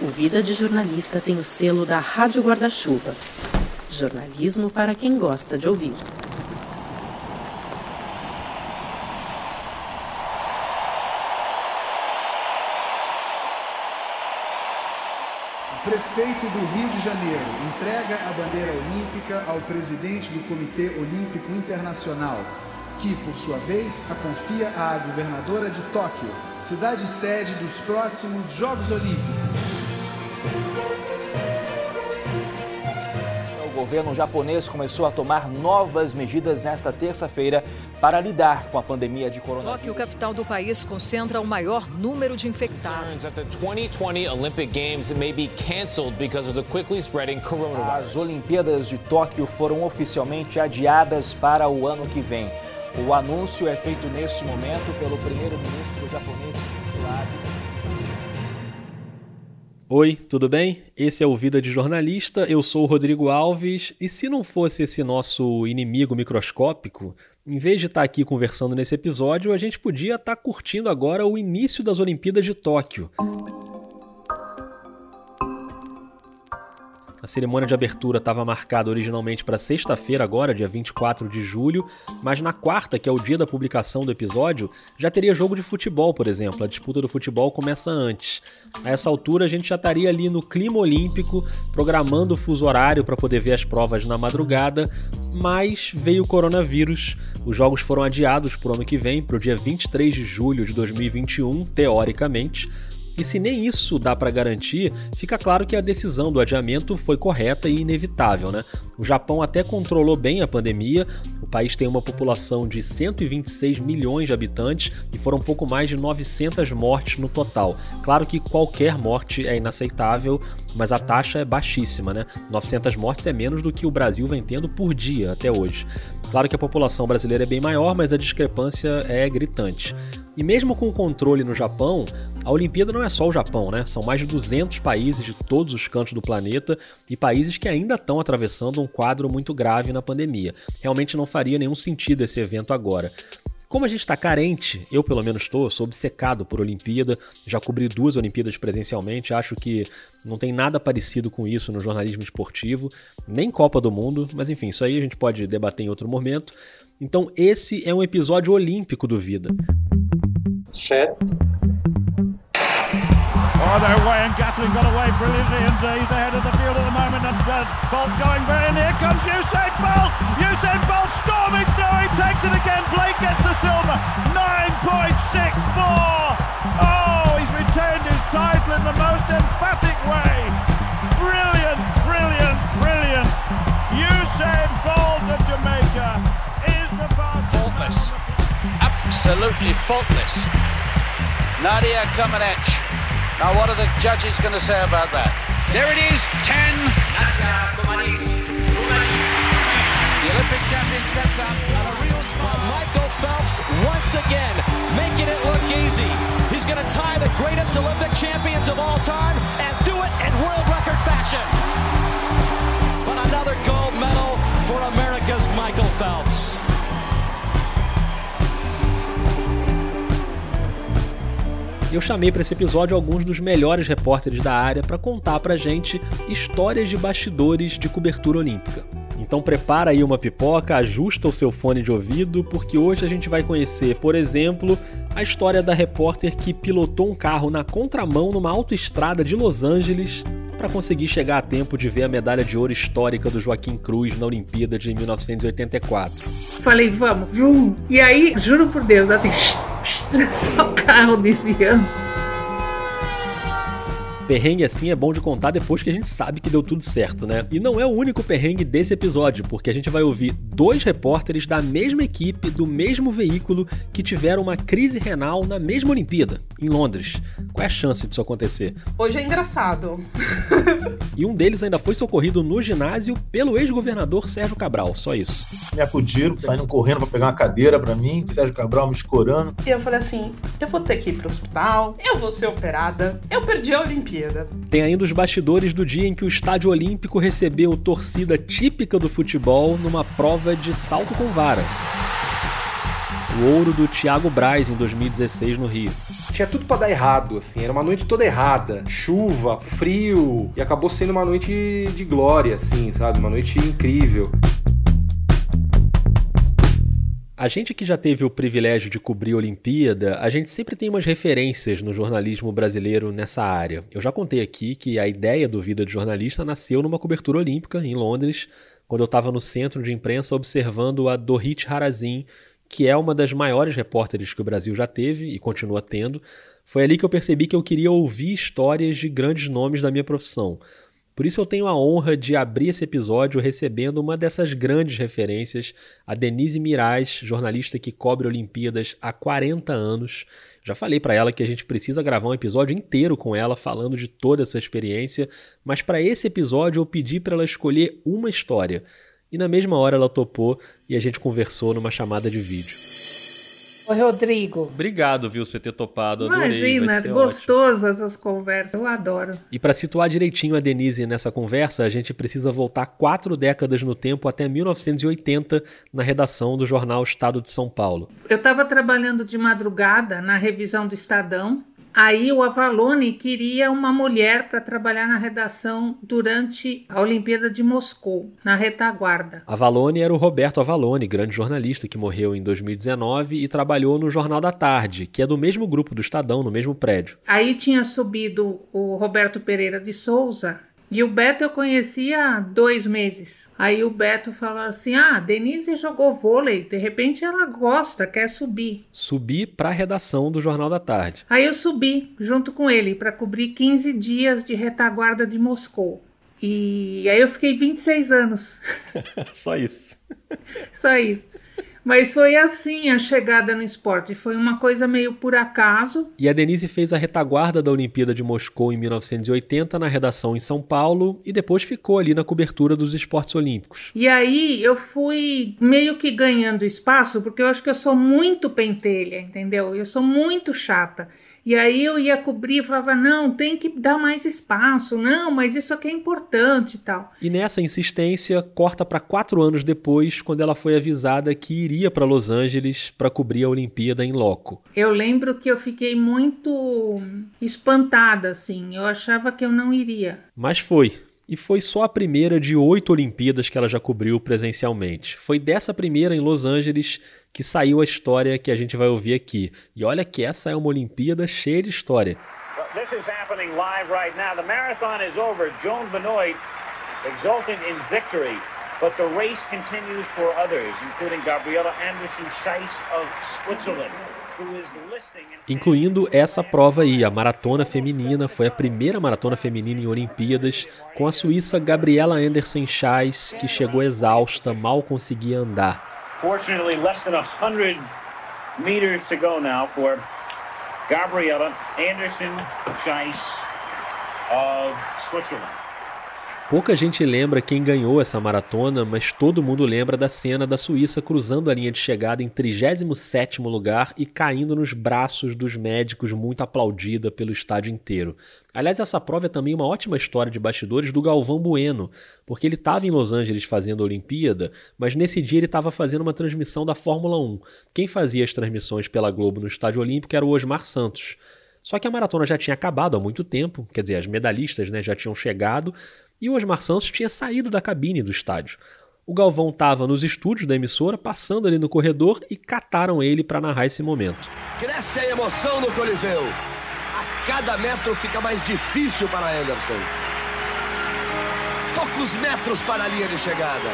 O Vida de Jornalista tem o selo da Rádio Guarda-Chuva. Jornalismo para quem gosta de ouvir. Prefeito do Rio de Janeiro entrega a bandeira olímpica ao presidente do Comitê Olímpico Internacional, que, por sua vez, a confia à governadora de Tóquio, cidade sede dos próximos Jogos Olímpicos. Governo japonês começou a tomar novas medidas nesta terça-feira para lidar com a pandemia de coronavírus. Tóquio, capital do país, concentra o maior número de infectados. As Olimpíadas de Tóquio foram oficialmente adiadas para o ano que vem. O anúncio é feito neste momento pelo primeiro-ministro japonês Shinzo Abe. Oi, tudo bem? Esse é o Vida de Jornalista, eu sou o Rodrigo Alves, e se não fosse esse nosso inimigo microscópico, em vez de estar aqui conversando nesse episódio, a gente podia estar curtindo agora o início das Olimpíadas de Tóquio. A cerimônia de abertura estava marcada originalmente para sexta-feira, agora, dia 24 de julho, mas na quarta, que é o dia da publicação do episódio, já teria jogo de futebol, por exemplo. A disputa do futebol começa antes. A essa altura, a gente já estaria ali no clima olímpico, programando o fuso horário para poder ver as provas na madrugada, mas veio o coronavírus. Os jogos foram adiados para o ano que vem, para o dia 23 de julho de 2021, teoricamente. E se nem isso dá para garantir, fica claro que a decisão do adiamento foi correta e inevitável, né? O Japão até controlou bem a pandemia. O país tem uma população de 126 milhões de habitantes e foram pouco mais de 900 mortes no total. Claro que qualquer morte é inaceitável, mas a taxa é baixíssima, né? 900 mortes é menos do que o Brasil vem tendo por dia até hoje. Claro que a população brasileira é bem maior, mas a discrepância é gritante. E mesmo com o controle no Japão, a Olimpíada não é só o Japão, né? São mais de 200 países de todos os cantos do planeta e países que ainda estão atravessando um quadro muito grave na pandemia. Realmente não faria nenhum sentido esse evento agora. Como a gente está carente, eu pelo menos estou, sou obcecado por Olimpíada, já cobri duas Olimpíadas presencialmente, acho que não tem nada parecido com isso no jornalismo esportivo, nem Copa do Mundo, mas enfim, isso aí a gente pode debater em outro momento. Então esse é um episódio olímpico do Vida. Set. Oh, they're away, and Gatlin got away brilliantly, and uh, he's ahead of the field at the moment. And uh, Bolt going very, and here comes Usain Bolt. Usain Bolt storming through, he takes it again. Blake gets the silver, 9.64. Oh, he's retained his title in the most emphatic way. Brilliant, brilliant, brilliant. Usain Bolt of Jamaica. Faultless, absolutely faultless. Nadia Comaneci. Now, what are the judges going to say about that? There it is, 10. The Olympic champion steps out. A real smile. Michael Phelps once again making it look easy. He's going to tie the greatest Olympic champions of all time and do it in world record fashion. But another gold medal for America's Michael Phelps. Eu chamei para esse episódio alguns dos melhores repórteres da área para contar pra gente histórias de bastidores de cobertura olímpica. Então prepara aí uma pipoca, ajusta o seu fone de ouvido, porque hoje a gente vai conhecer, por exemplo, a história da repórter que pilotou um carro na contramão numa autoestrada de Los Angeles para conseguir chegar a tempo de ver a medalha de ouro histórica do Joaquim Cruz na Olimpíada de 1984. Falei, vamos, vum. E aí, juro por Deus, assim, só o carro. Perrengue assim é bom de contar depois que a gente sabe que deu tudo certo, né? E não é o único perrengue desse episódio, porque a gente vai ouvir dois repórteres da mesma equipe, do mesmo veículo, que tiveram uma crise renal na mesma Olimpíada, em Londres. Qual é a chance disso acontecer? Hoje é engraçado. E um deles ainda foi socorrido no ginásio pelo ex-governador Sérgio Cabral, só isso. Me acudiram, saindo correndo para pegar uma cadeira para mim, Sérgio Cabral me escorando. E eu falei assim: eu vou ter que ir pro hospital, eu vou ser operada, eu perdi a Olimpíada. Tem ainda os bastidores do dia em que o Estádio Olímpico recebeu torcida típica do futebol numa prova de salto com vara. o ouro do Thiago Braz em 2016 no Rio. Tinha tudo para dar errado, assim, era uma noite toda errada. Chuva, frio, e acabou sendo uma noite de glória, assim, sabe? Uma noite incrível. A gente que já teve o privilégio de cobrir a Olimpíada, a gente sempre tem umas referências no jornalismo brasileiro nessa área. Eu já contei aqui que a ideia do Vida de Jornalista nasceu numa cobertura olímpica em Londres, quando eu estava no centro de imprensa observando a Dorit Harazin, que é uma das maiores repórteres que o Brasil já teve e continua tendo. Foi ali que eu percebi que eu queria ouvir histórias de grandes nomes da minha profissão. Por isso eu tenho a honra de abrir esse episódio recebendo uma dessas grandes referências, a Denise Mirais, jornalista que cobre Olimpíadas há 40 anos. Já falei para ela que a gente precisa gravar um episódio inteiro com ela falando de toda essa experiência, mas para esse episódio eu pedi para ela escolher uma história. E na mesma hora ela topou e a gente conversou numa chamada de vídeo. Oi, Rodrigo. Obrigado, viu, você ter topado. Adorei. Imagina, gostoso essas conversas. Eu adoro. E para situar direitinho a Denise nessa conversa, a gente precisa voltar quatro décadas no tempo até 1980 na redação do jornal Estado de São Paulo. Eu estava trabalhando de madrugada na revisão do Estadão Aí o Avalone queria uma mulher para trabalhar na redação durante a Olimpíada de Moscou, na retaguarda. Avalone era o Roberto Avalone, grande jornalista que morreu em 2019 e trabalhou no Jornal da Tarde, que é do mesmo grupo do Estadão, no mesmo prédio. Aí tinha subido o Roberto Pereira de Souza, e o Beto eu conhecia há dois meses. Aí o Beto falou assim: Ah, Denise jogou vôlei, de repente ela gosta, quer subir. Subir para a redação do Jornal da Tarde. Aí eu subi junto com ele para cobrir 15 dias de retaguarda de Moscou. E aí eu fiquei 26 anos. Só isso. Só isso. Mas foi assim a chegada no esporte, foi uma coisa meio por acaso. E a Denise fez a retaguarda da Olimpíada de Moscou em 1980 na redação em São Paulo e depois ficou ali na cobertura dos esportes olímpicos. E aí eu fui meio que ganhando espaço, porque eu acho que eu sou muito pentelha, entendeu? Eu sou muito chata. E aí eu ia cobrir e falava: não, tem que dar mais espaço, não, mas isso aqui é importante e tal. E nessa insistência, corta para quatro anos depois, quando ela foi avisada que iria para Los Angeles para cobrir a Olimpíada em loco. Eu lembro que eu fiquei muito espantada, assim, eu achava que eu não iria. Mas foi e foi só a primeira de oito Olimpíadas que ela já cobriu presencialmente. Foi dessa primeira em Los Angeles que saiu a história que a gente vai ouvir aqui. E olha que essa é uma Olimpíada cheia de história. This is happening live right now. The marathon is over. Joan Benoit exulting in victory. But the race continues for others, including Gabriela Anderson Scheiss of Switzerland. Incluindo essa prova aí, a maratona feminina, foi a primeira maratona feminina em Olimpíadas, com a suíça Gabriela Anderson Scheiss, que chegou exausta, mal conseguia andar. Fortunately, less than 100 meters to go now for Gabriela Anderson Scheiss of Switzerland. Pouca gente lembra quem ganhou essa maratona, mas todo mundo lembra da cena da Suíça cruzando a linha de chegada em 37º lugar e caindo nos braços dos médicos, muito aplaudida pelo estádio inteiro. Aliás, essa prova é também uma ótima história de bastidores do Galvão Bueno, porque ele estava em Los Angeles fazendo a Olimpíada, mas nesse dia ele estava fazendo uma transmissão da Fórmula 1. Quem fazia as transmissões pela Globo no Estádio Olímpico era o Osmar Santos. Só que a maratona já tinha acabado há muito tempo, quer dizer, as medalhistas né, já tinham chegado, e o Osmar Santos tinha saído da cabine do estádio. O Galvão estava nos estúdios da emissora, passando ali no corredor e cataram ele para narrar esse momento. Cresce a emoção no Coliseu. A cada metro fica mais difícil para Anderson. Poucos metros para a linha de chegada.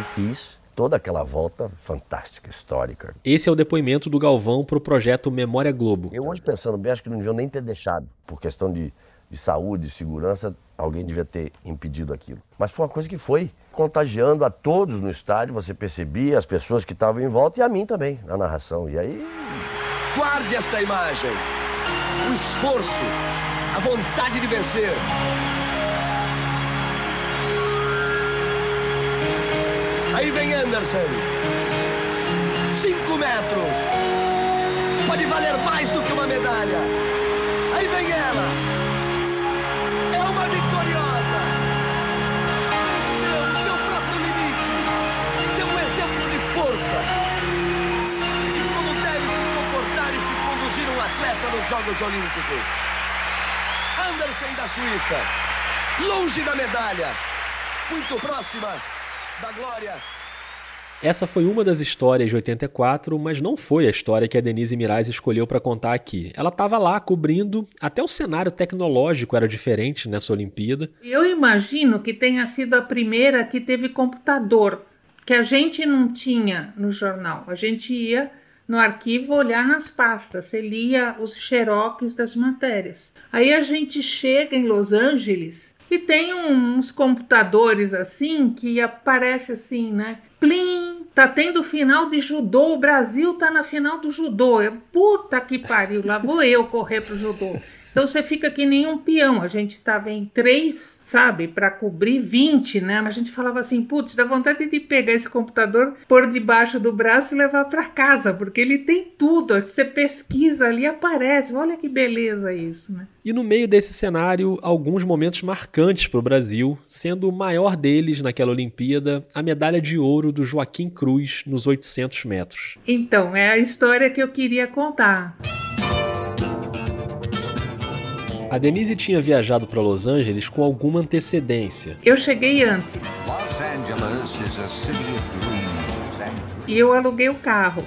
E fiz toda aquela volta fantástica, histórica. Esse é o depoimento do Galvão para o projeto Memória Globo. Eu hoje pensando bem, acho que não deviam nem ter deixado, por questão de, de saúde, de segurança, alguém devia ter impedido aquilo. Mas foi uma coisa que foi contagiando a todos no estádio, você percebia as pessoas que estavam em volta e a mim também, na narração. E aí. Guarde esta imagem. O esforço, a vontade de vencer. Aí vem Anderson. Cinco metros. Pode valer mais do que uma medalha. Aí vem ela nos Jogos Olímpicos. Anderson da Suíça, longe da medalha, muito próxima da glória. Essa foi uma das histórias de 84, mas não foi a história que a Denise Mirais escolheu para contar aqui. Ela estava lá cobrindo, até o cenário tecnológico era diferente nessa Olimpíada. Eu imagino que tenha sido a primeira que teve computador, que a gente não tinha no jornal. A gente ia no arquivo olhar nas pastas, você lia os xerox das matérias. Aí a gente chega em Los Angeles e tem uns computadores assim que aparece assim, né? Plim, tá tendo final de judô, o Brasil tá na final do judô. Eu, puta que pariu, lá vou eu correr pro judô. Então você fica que nem um peão. A gente tava em três, sabe, para cobrir 20, né? A gente falava assim, putz, dá vontade de pegar esse computador, pôr debaixo do braço e levar para casa, porque ele tem tudo. Você pesquisa ali, aparece. Olha que beleza isso, né? E no meio desse cenário, alguns momentos marcantes para o Brasil, sendo o maior deles naquela Olimpíada a medalha de ouro do Joaquim Cruz nos 800 metros. Então, é a história que eu queria contar. A Denise tinha viajado para Los Angeles com alguma antecedência. Eu cheguei antes. E eu aluguei o carro.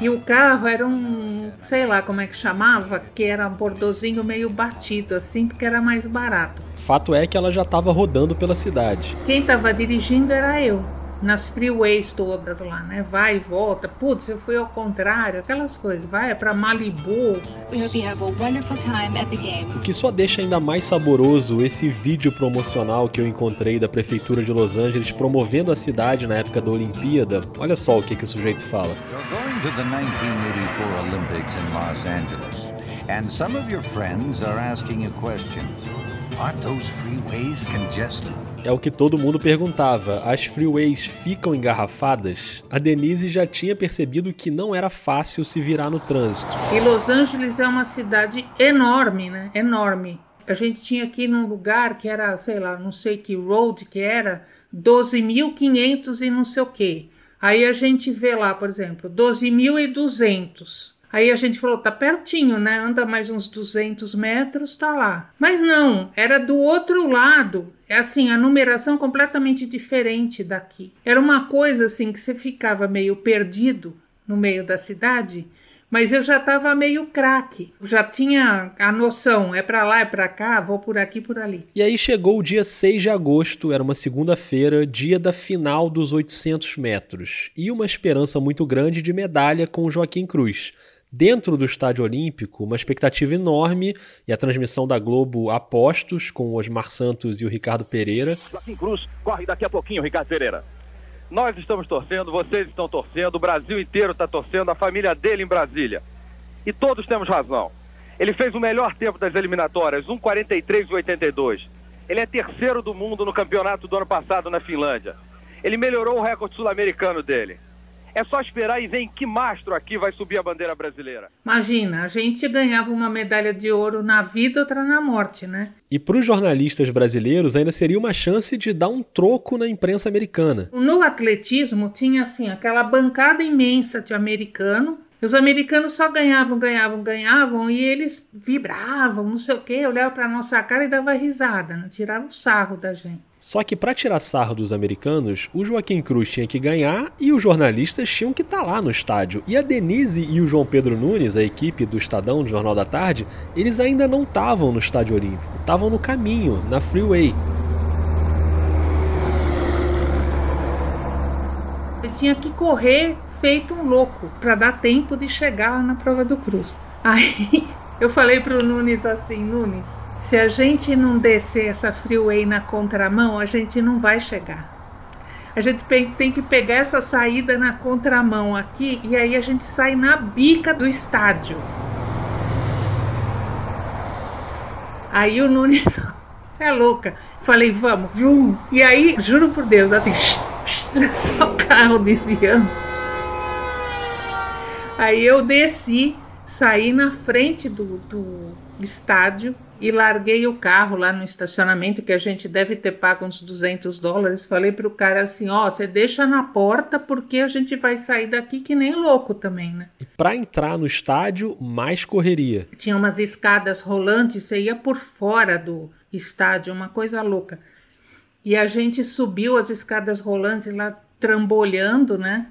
E o carro era um, sei lá como é que chamava, que era um bordozinho meio batido assim, porque era mais barato. Fato é que ela já estava rodando pela cidade. Quem estava dirigindo era eu nas freeways todas lá, né? Vai e volta. Putz, eu fui ao contrário, aquelas coisas. Vai é para Malibu. O que só deixa ainda mais saboroso esse vídeo promocional que eu encontrei da prefeitura de Los Angeles promovendo a cidade na época da Olimpíada. Olha só o que que o sujeito fala. You're going to the 1984 Olympics in Los Angeles, and some of your friends are asking you questions. Aren't those freeways congested? É o que todo mundo perguntava. As freeways ficam engarrafadas? A Denise já tinha percebido que não era fácil se virar no trânsito. E Los Angeles é uma cidade enorme, né? Enorme. A gente tinha aqui num lugar que era, sei lá, não sei que road que era, 12.500 e não sei o quê. Aí a gente vê lá, por exemplo, 12.200. Aí a gente falou, tá pertinho, né? Anda mais uns 200 metros, tá lá. Mas não, era do outro lado. É assim, a numeração completamente diferente daqui. Era uma coisa assim que você ficava meio perdido no meio da cidade, mas eu já estava meio craque. Já tinha a noção, é para lá, é para cá, vou por aqui, por ali. E aí chegou o dia 6 de agosto, era uma segunda-feira, dia da final dos 800 metros, e uma esperança muito grande de medalha com Joaquim Cruz dentro do Estádio Olímpico, uma expectativa enorme e a transmissão da Globo a postos com Osmar Santos e o Ricardo Pereira. Joaquim Cruz corre daqui a pouquinho, Ricardo Pereira. Nós estamos torcendo, vocês estão torcendo, o Brasil inteiro está torcendo, a família dele em Brasília. E todos temos razão. Ele fez o melhor tempo das eliminatórias, 1:43:82. Ele é terceiro do mundo no campeonato do ano passado na Finlândia. Ele melhorou o recorde sul-americano dele. É só esperar e ver em que mastro aqui vai subir a bandeira brasileira. Imagina, a gente ganhava uma medalha de ouro na vida, outra na morte, né? E para os jornalistas brasileiros ainda seria uma chance de dar um troco na imprensa americana. No atletismo tinha assim aquela bancada imensa de americano os americanos só ganhavam, ganhavam, ganhavam e eles vibravam, não sei o quê, olhavam para nossa cara e dava risada, né? tiravam sarro da gente. Só que para tirar sarro dos americanos, o Joaquim Cruz tinha que ganhar e os jornalistas tinham que estar tá lá no estádio. E a Denise e o João Pedro Nunes, a equipe do Estadão, do Jornal da Tarde, eles ainda não estavam no Estádio Olímpico, estavam no caminho, na Freeway. Eu tinha que correr feito um louco para dar tempo de chegar na prova do cruz. Aí eu falei para o Nunes assim, Nunes, se a gente não descer essa freeway na contramão, a gente não vai chegar. A gente tem que pegar essa saída na contramão aqui e aí a gente sai na bica do estádio. Aí o Nunes, você é louca. Falei, vamos, vum. E aí, juro por Deus, assim, só o carro desviando. Aí eu desci, saí na frente do, do estádio e larguei o carro lá no estacionamento, que a gente deve ter pago uns 200 dólares. Falei para o cara assim: ó, você deixa na porta porque a gente vai sair daqui que nem louco também, né? E para entrar no estádio, mais correria. Tinha umas escadas rolantes, você ia por fora do estádio, uma coisa louca. E a gente subiu as escadas rolantes lá, trambolhando, né?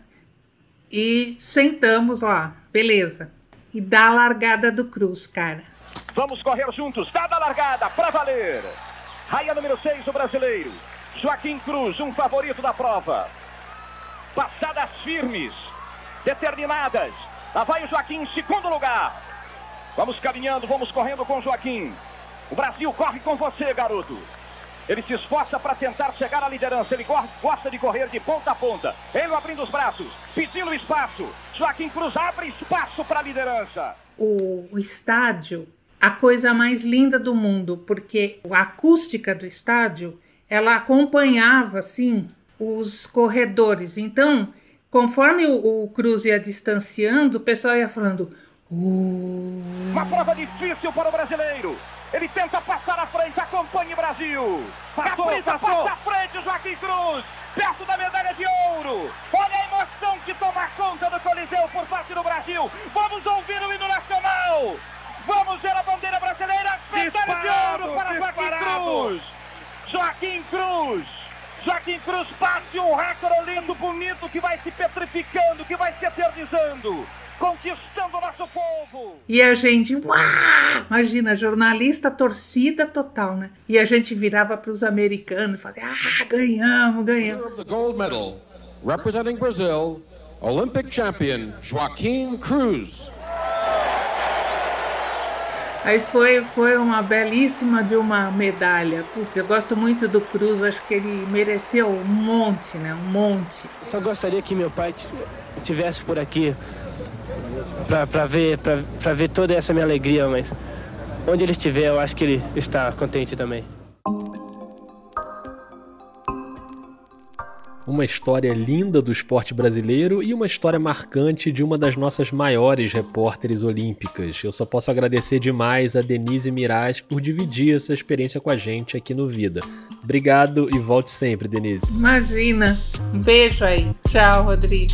E sentamos lá, beleza. E dá a largada do Cruz, cara. Vamos correr juntos, dada a largada, para valer. Raia número 6, o brasileiro. Joaquim Cruz, um favorito da prova. Passadas firmes, determinadas. Lá vai o Joaquim em segundo lugar. Vamos caminhando, vamos correndo com o Joaquim. O Brasil corre com você, garoto. Ele se esforça para tentar chegar à liderança. Ele gosta de correr de ponta a ponta. Ele abrindo os braços, pedindo espaço. Joaquim Cruz abre espaço para a liderança. O, o estádio, a coisa mais linda do mundo, porque a acústica do estádio, ela acompanhava assim os corredores. Então, conforme o, o Cruz ia distanciando, o pessoal ia falando. Uh... Uma prova difícil para o brasileiro. Ele tenta passar à frente, acompanhe Brasil. Passou, Capriza, passou. passa à frente, Joaquim Cruz. Perto da medalha de ouro. Olha a emoção que toma conta do Coliseu por parte do Brasil. Vamos ouvir o hino nacional. Vamos ver a bandeira brasileira. Medalha de ouro para disparado. Joaquim Cruz. Joaquim Cruz. Joaquim Cruz passe um recorde lindo, bonito, que vai se petrificando, que vai se eternizando conquistando o nosso povo. E a gente, uau! imagina, jornalista, torcida total, né? E a gente virava para os americanos e fazia, ah, ganhamos, ganhamos. The gold medal, representing Brazil, Olympic champion Joaquim Cruz. Aí foi, foi uma belíssima de uma medalha. Putz, eu gosto muito do Cruz, acho que ele mereceu um monte, né? Um monte. Só gostaria que meu pai tivesse por aqui para ver, ver toda essa minha alegria, mas onde ele estiver, eu acho que ele está contente também. Uma história linda do esporte brasileiro e uma história marcante de uma das nossas maiores repórteres olímpicas. Eu só posso agradecer demais a Denise Miraz por dividir essa experiência com a gente aqui no Vida. Obrigado e volte sempre, Denise. Imagina. Um beijo aí. Tchau, Rodrigo.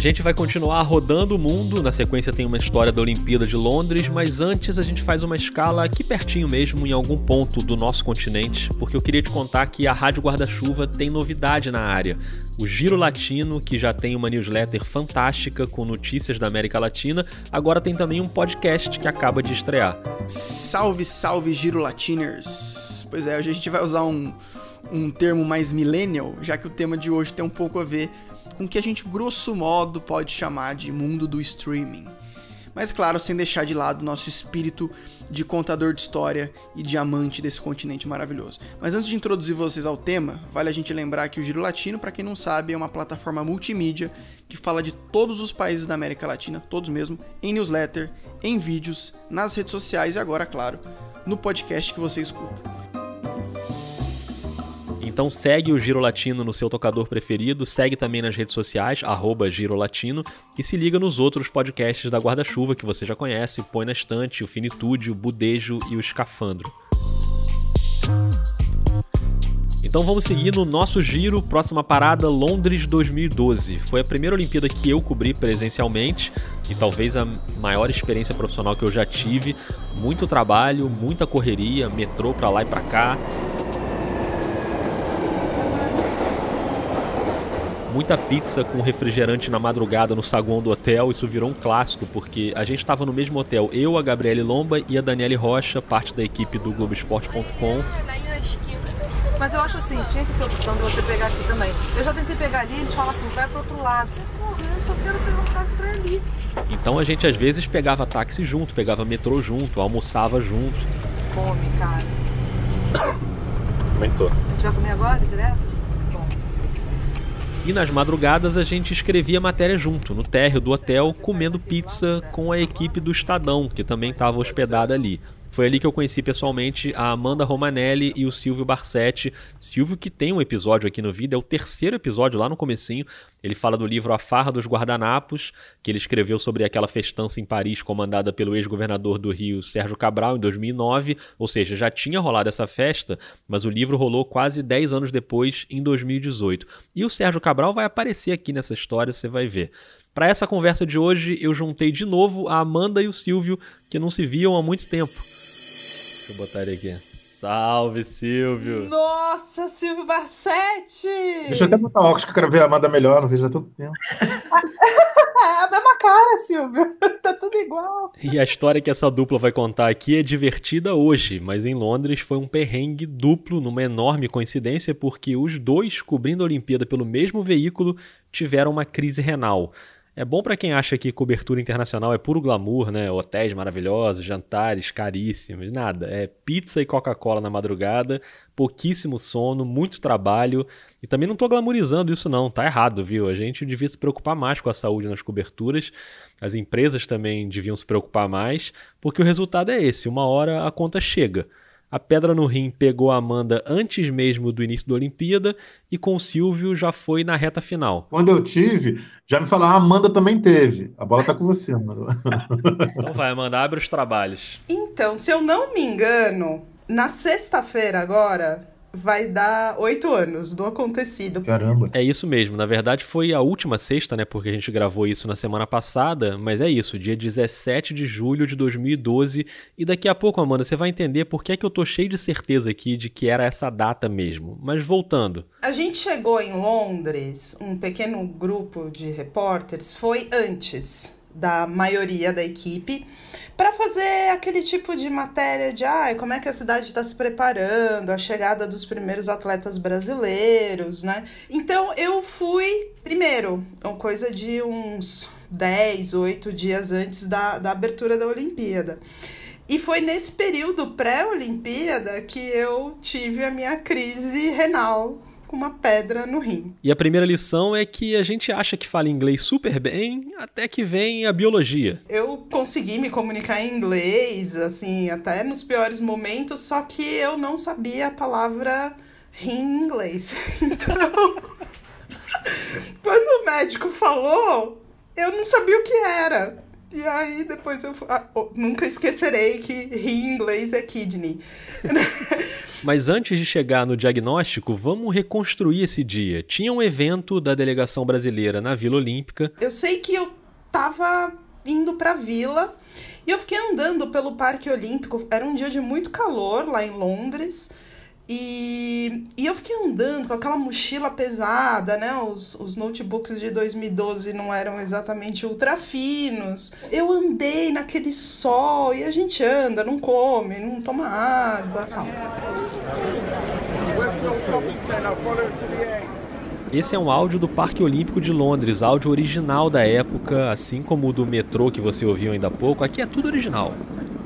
A gente vai continuar rodando o mundo, na sequência tem uma história da Olimpíada de Londres, mas antes a gente faz uma escala aqui pertinho mesmo, em algum ponto do nosso continente, porque eu queria te contar que a Rádio Guarda-Chuva tem novidade na área. O Giro Latino, que já tem uma newsletter fantástica com notícias da América Latina, agora tem também um podcast que acaba de estrear. Salve, salve, Giro Latiners! Pois é, hoje a gente vai usar um, um termo mais millennial, já que o tema de hoje tem um pouco a ver com o que a gente grosso modo pode chamar de mundo do streaming. Mas claro, sem deixar de lado nosso espírito de contador de história e de amante desse continente maravilhoso. Mas antes de introduzir vocês ao tema, vale a gente lembrar que o Giro Latino, para quem não sabe, é uma plataforma multimídia que fala de todos os países da América Latina, todos mesmo, em newsletter, em vídeos, nas redes sociais e agora, claro, no podcast que você escuta. Então segue o Giro Latino no seu tocador preferido, segue também nas redes sociais, arroba Giro Latino, e se liga nos outros podcasts da Guarda-Chuva que você já conhece, Põe na Estante, o Finitude, o Budejo e o Escafandro. Então vamos seguir no nosso giro, próxima parada Londres 2012. Foi a primeira Olimpíada que eu cobri presencialmente e talvez a maior experiência profissional que eu já tive. Muito trabalho, muita correria, metrô para lá e para cá, muita pizza com refrigerante na madrugada no saguão do hotel. Isso virou um clássico, porque a gente estava no mesmo hotel, eu, a Gabriele Lomba e a Daniele Rocha, parte da equipe do Globoesporte.com. Mas eu acho assim, tinha que ter opção de você pegar aqui também. Eu já tentei pegar ali, eles falam assim, vai pro outro lado. Porra, eu só quero pegar um táxi pra ali. Então a gente às vezes pegava táxi junto, pegava metrô junto, almoçava junto. Come, cara. Aumentou. A gente vai comer agora, direto? E nas madrugadas a gente escrevia matéria junto, no térreo do hotel, comendo pizza com a equipe do Estadão, que também estava hospedada ali. Foi ali que eu conheci pessoalmente a Amanda Romanelli e o Silvio Barsetti. Silvio que tem um episódio aqui no vídeo, é o terceiro episódio lá no comecinho. Ele fala do livro A Farra dos Guardanapos, que ele escreveu sobre aquela festança em Paris comandada pelo ex-governador do Rio, Sérgio Cabral, em 2009, ou seja, já tinha rolado essa festa, mas o livro rolou quase 10 anos depois, em 2018. E o Sérgio Cabral vai aparecer aqui nessa história, você vai ver. Para essa conversa de hoje, eu juntei de novo a Amanda e o Silvio, que não se viam há muito tempo. Deixa eu botar ele aqui. Salve, Silvio! Nossa, Silvio Barsetti! Deixa eu até botar óculos que eu quero ver a Amanda melhor, não vejo há tanto tempo. é a mesma cara, Silvio. tá tudo igual. E a história que essa dupla vai contar aqui é divertida hoje, mas em Londres foi um perrengue duplo, numa enorme coincidência, porque os dois, cobrindo a Olimpíada pelo mesmo veículo, tiveram uma crise renal. É bom para quem acha que cobertura internacional é puro glamour, né? Hotéis maravilhosos, jantares caríssimos, nada. É pizza e Coca-Cola na madrugada, pouquíssimo sono, muito trabalho. E também não tô glamorizando isso não, tá errado, viu? A gente devia se preocupar mais com a saúde nas coberturas. As empresas também deviam se preocupar mais, porque o resultado é esse, uma hora a conta chega. A pedra no rim pegou a Amanda antes mesmo do início da Olimpíada e com o Silvio já foi na reta final. Quando eu tive, já me falaram, a Amanda também teve. A bola tá com você, Amanda. então vai, Amanda, abre os trabalhos. Então, se eu não me engano, na sexta-feira agora, vai dar oito anos do acontecido. Caramba. É isso mesmo. Na verdade, foi a última sexta, né? Porque a gente gravou isso na semana passada. Mas é isso, dia 17 de julho de 2012. E daqui a pouco, Amanda, você vai entender por que, é que eu tô cheio de certeza aqui de que era essa data mesmo. Mas voltando. A gente chegou em Londres, um pequeno grupo de repórteres foi antes da maioria da equipe para fazer aquele tipo de matéria de ah, como é que a cidade está se preparando, a chegada dos primeiros atletas brasileiros, né? Então eu fui primeiro, uma coisa de uns 10, 8 dias antes da, da abertura da Olimpíada. E foi nesse período pré-Olimpíada que eu tive a minha crise renal com uma pedra no rim. E a primeira lição é que a gente acha que fala inglês super bem, até que vem a biologia. Eu consegui me comunicar em inglês, assim, até nos piores momentos, só que eu não sabia a palavra rim em inglês. Então, quando o médico falou, eu não sabia o que era. E aí depois eu ah, oh, nunca esquecerei que rim em inglês é kidney. Mas antes de chegar no diagnóstico, vamos reconstruir esse dia. Tinha um evento da delegação brasileira na Vila Olímpica. Eu sei que eu tava indo pra vila e eu fiquei andando pelo Parque Olímpico. Era um dia de muito calor lá em Londres. E, e eu fiquei andando com aquela mochila pesada, né? Os, os notebooks de 2012 não eram exatamente ultra finos. Eu andei naquele sol e a gente anda, não come, não toma água tal. Esse é um áudio do Parque Olímpico de Londres, áudio original da época, assim como o do metrô que você ouviu ainda há pouco. Aqui é tudo original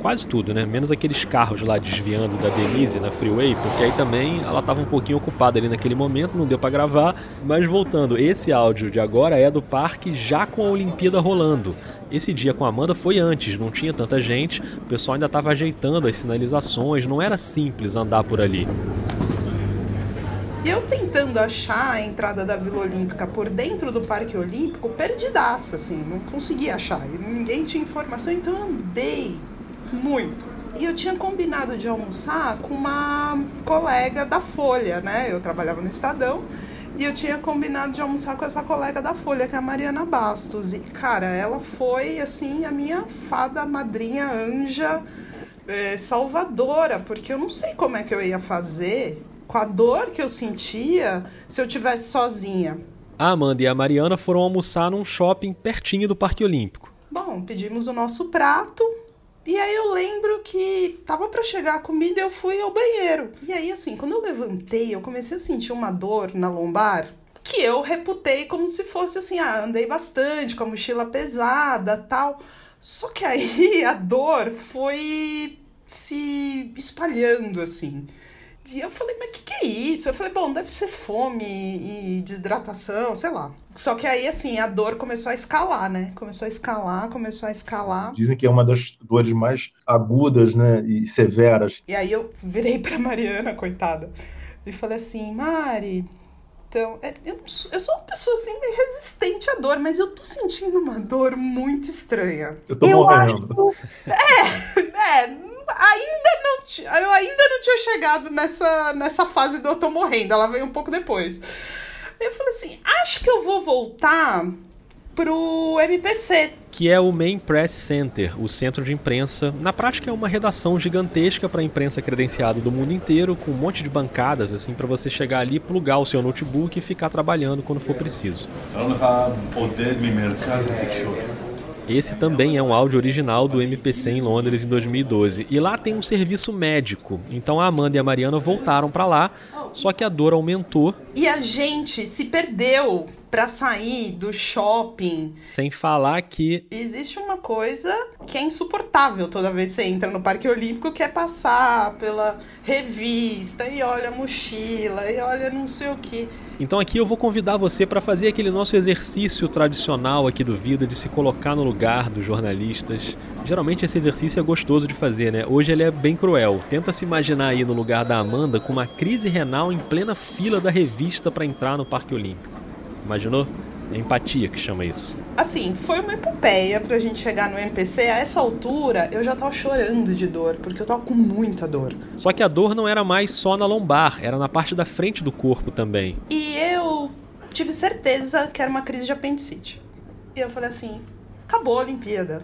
quase tudo, né? Menos aqueles carros lá desviando da Denise na Freeway, porque aí também ela estava um pouquinho ocupada ali naquele momento, não deu para gravar. Mas voltando, esse áudio de agora é do parque já com a Olimpíada rolando. Esse dia com a Amanda foi antes, não tinha tanta gente, o pessoal ainda estava ajeitando as sinalizações, não era simples andar por ali. Eu tentando achar a entrada da Vila Olímpica por dentro do Parque Olímpico, perdidaça, assim, não conseguia achar. Ninguém tinha informação, então eu andei muito. E eu tinha combinado de almoçar com uma colega da Folha, né? Eu trabalhava no Estadão. E eu tinha combinado de almoçar com essa colega da Folha, que é a Mariana Bastos. E, cara, ela foi, assim, a minha fada, madrinha, anja, é, salvadora, porque eu não sei como é que eu ia fazer com a dor que eu sentia se eu tivesse sozinha. A Amanda e a Mariana foram almoçar num shopping pertinho do Parque Olímpico. Bom, pedimos o nosso prato, e aí eu lembro que tava para chegar a comida e eu fui ao banheiro. E aí, assim, quando eu levantei, eu comecei a sentir uma dor na lombar que eu reputei como se fosse assim, ah, andei bastante com a mochila pesada, tal. Só que aí a dor foi se espalhando assim. E eu falei, mas o que, que é isso? Eu falei, bom, deve ser fome e desidratação, sei lá. Só que aí, assim, a dor começou a escalar, né? Começou a escalar, começou a escalar. Dizem que é uma das dores mais agudas, né? E severas. E aí eu virei pra Mariana, coitada, e falei assim, Mari, Então, é, eu, eu, sou uma pessoa assim meio resistente à dor, mas eu tô sentindo uma dor muito estranha. Eu tô eu morrendo. Acho, é, é, ainda não eu ainda não tinha chegado nessa, nessa fase do eu tô morrendo, ela veio um pouco depois. Eu falei assim, acho que eu vou voltar pro MPC. Que é o Main Press Center, o centro de imprensa. Na prática é uma redação gigantesca para a imprensa credenciada do mundo inteiro, com um monte de bancadas assim para você chegar ali, plugar o seu notebook e ficar trabalhando quando for preciso. Esse também é um áudio original do MPC em Londres em 2012. E lá tem um serviço médico. Então a Amanda e a Mariana voltaram para lá, só que a dor aumentou. E a gente se perdeu para sair do shopping. Sem falar que existe uma coisa que é insuportável toda vez que você entra no Parque Olímpico, que é passar pela revista e olha a mochila e olha não sei o que. Então aqui eu vou convidar você para fazer aquele nosso exercício tradicional aqui do Vida de se colocar no lugar dos jornalistas. Geralmente esse exercício é gostoso de fazer, né? Hoje ele é bem cruel. Tenta se imaginar aí no lugar da Amanda com uma crise renal em plena fila da revista para entrar no Parque Olímpico. Imaginou? É empatia que chama isso. Assim, foi uma epopeia pra gente chegar no MPC. A essa altura, eu já tava chorando de dor, porque eu tava com muita dor. Só que a dor não era mais só na lombar, era na parte da frente do corpo também. E eu tive certeza que era uma crise de apendicite. E eu falei assim: acabou a Olimpíada.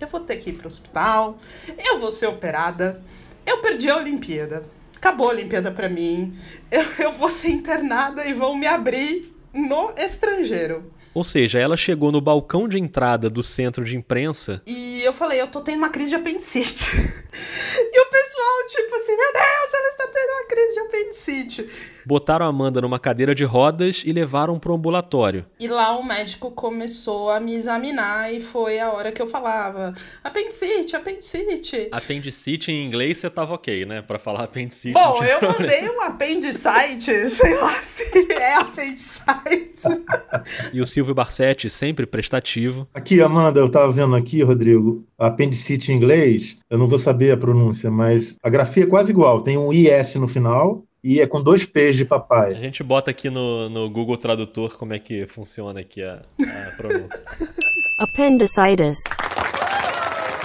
Eu vou ter que ir pro hospital, eu vou ser operada. Eu perdi a Olimpíada. Acabou a Olimpíada pra mim. Eu, eu vou ser internada e vão me abrir no estrangeiro. Ou seja, ela chegou no balcão de entrada do centro de imprensa. E eu falei, eu tô tendo uma crise de apendicite. e o pessoal, tipo assim, meu Deus, ela está tendo uma crise de apendicite. Botaram a Amanda numa cadeira de rodas e levaram pro ambulatório. E lá o médico começou a me examinar e foi a hora que eu falava: apendicite, apendicite. Apendicite em inglês você tava ok, né? Pra falar apendicite. Bom, eu mandei um apendicite, sei lá se é apendicite. e o Silvio Barsetti, sempre prestativo. Aqui, Amanda, eu tava vendo aqui, Rodrigo, apendicite em inglês, eu não vou saber a pronúncia, mas a grafia é quase igual. Tem um IS no final e é com dois P's de papai. A gente bota aqui no, no Google Tradutor como é que funciona aqui a, a pronúncia. Appendicitis.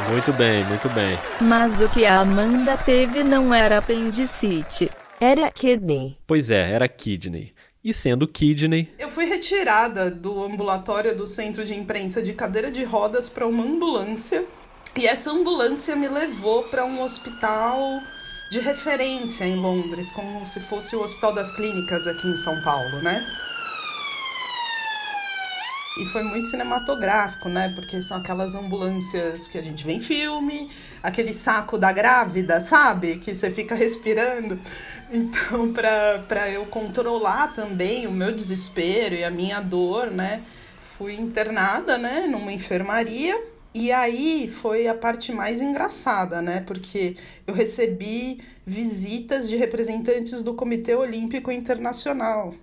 Muito bem, muito bem. Mas o que a Amanda teve não era apendicite, era kidney. Pois é, era kidney. E sendo kidney. Eu fui retirada do ambulatório do centro de imprensa de cadeira de rodas para uma ambulância. E essa ambulância me levou para um hospital de referência em Londres, como se fosse o Hospital das Clínicas aqui em São Paulo, né? E foi muito cinematográfico, né? Porque são aquelas ambulâncias que a gente vê em filme, aquele saco da grávida, sabe? Que você fica respirando. Então, para eu controlar também o meu desespero e a minha dor, né? Fui internada, né? Numa enfermaria e aí foi a parte mais engraçada, né? Porque eu recebi visitas de representantes do Comitê Olímpico Internacional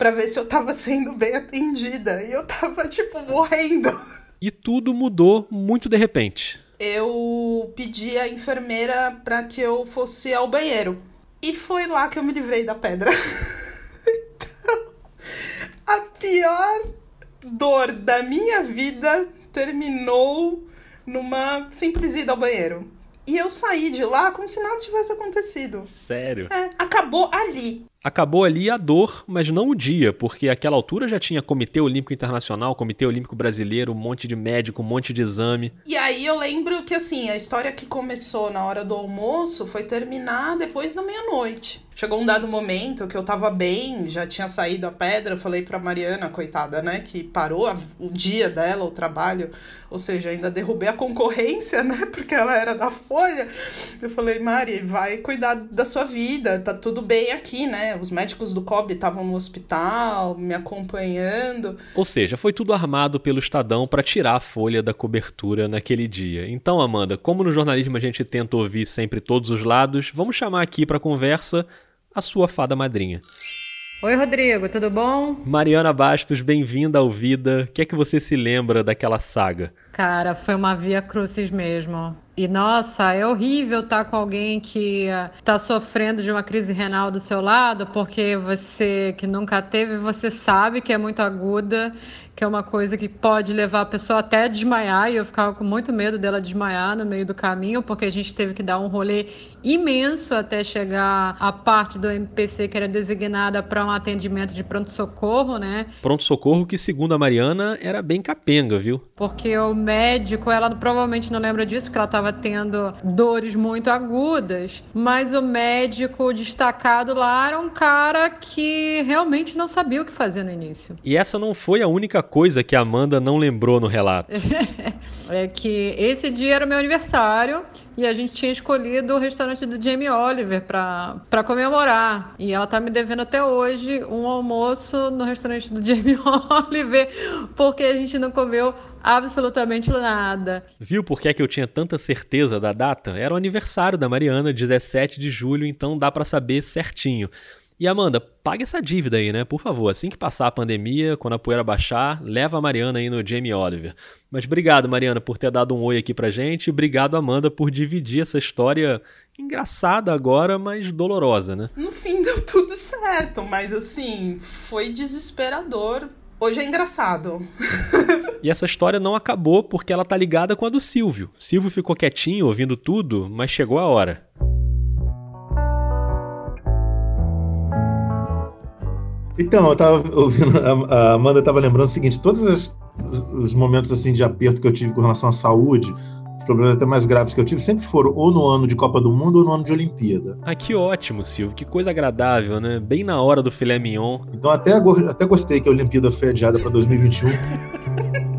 para ver se eu estava sendo bem atendida. E eu tava, tipo, morrendo. E tudo mudou muito de repente. Eu pedi à enfermeira para que eu fosse ao banheiro. E foi lá que eu me livrei da pedra. então, a pior dor da minha vida terminou numa simples ida ao banheiro. E eu saí de lá como se nada tivesse acontecido. Sério? É, acabou ali. Acabou ali a dor, mas não o dia, porque aquela altura já tinha Comitê Olímpico Internacional, Comitê Olímpico Brasileiro, um monte de médico, um monte de exame. E aí eu lembro que assim, a história que começou na hora do almoço foi terminar depois da meia-noite. Chegou um dado momento que eu tava bem, já tinha saído a pedra, falei pra Mariana, coitada, né, que parou a, o dia dela, o trabalho, ou seja, ainda derrubei a concorrência, né, porque ela era da Folha. Eu falei, Mari, vai cuidar da sua vida, tá tudo bem aqui, né? Os médicos do COB estavam no hospital, me acompanhando. Ou seja, foi tudo armado pelo Estadão para tirar a Folha da cobertura naquele dia. Então, Amanda, como no jornalismo a gente tenta ouvir sempre todos os lados, vamos chamar aqui para conversa a sua fada madrinha. Oi, Rodrigo, tudo bom? Mariana Bastos, bem-vinda ao Vida. O que é que você se lembra daquela saga? Cara, foi uma via crucis mesmo. E nossa, é horrível estar com alguém que está sofrendo de uma crise renal do seu lado, porque você que nunca teve, você sabe que é muito aguda, que é uma coisa que pode levar a pessoa até a desmaiar, e eu ficava com muito medo dela desmaiar no meio do caminho, porque a gente teve que dar um rolê imenso até chegar à parte do MPC que era designada para um atendimento de pronto-socorro, né? Pronto-socorro que, segundo a Mariana, era bem capenga, viu? Porque o médico, ela provavelmente não lembra disso, porque ela estava tendo dores muito agudas, mas o médico destacado lá era um cara que realmente não sabia o que fazer no início. E essa não foi a única coisa que a Amanda não lembrou no relato. é que esse dia era meu aniversário e a gente tinha escolhido o restaurante do Jamie Oliver para comemorar. E ela tá me devendo até hoje um almoço no restaurante do Jamie Oliver, porque a gente não comeu absolutamente nada. Viu por que, é que eu tinha tanta certeza da data? Era o aniversário da Mariana, 17 de julho, então dá para saber certinho. E Amanda, pague essa dívida aí, né? Por favor, assim que passar a pandemia, quando a poeira baixar, leva a Mariana aí no Jamie Oliver. Mas obrigado, Mariana, por ter dado um oi aqui pra gente. Obrigado, Amanda, por dividir essa história engraçada agora, mas dolorosa, né? No fim deu tudo certo, mas assim, foi desesperador. Hoje é engraçado. e essa história não acabou porque ela tá ligada com a do Silvio. Silvio ficou quietinho, ouvindo tudo, mas chegou a hora. Então, eu tava ouvindo, a Amanda estava lembrando o seguinte: todos os, os, momentos assim de aperto que eu tive com relação à saúde, problemas até mais graves que eu tive, sempre foram ou no ano de Copa do Mundo ou no ano de Olimpíada. Ah, que ótimo, Silvio, que coisa agradável, né? Bem na hora do filé mignon. Então, até, até gostei que a Olimpíada foi adiada para 2021.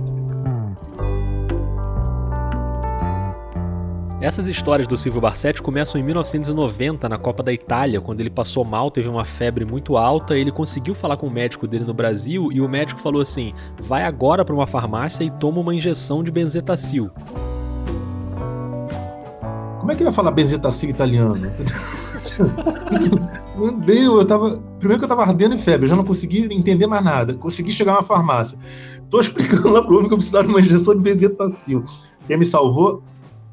Essas histórias do Silvio Barsetti começam em 1990, na Copa da Itália, quando ele passou mal, teve uma febre muito alta, ele conseguiu falar com o médico dele no Brasil e o médico falou assim: vai agora para uma farmácia e toma uma injeção de benzetacil. Como é que vai falar benzetacil italiano? Meu Deus, eu tava. Primeiro que eu tava ardendo em febre, eu já não conseguia entender mais nada. Consegui chegar na farmácia. Tô explicando lá pro homem que eu precisava de uma injeção de benzetacil. Quem me salvou?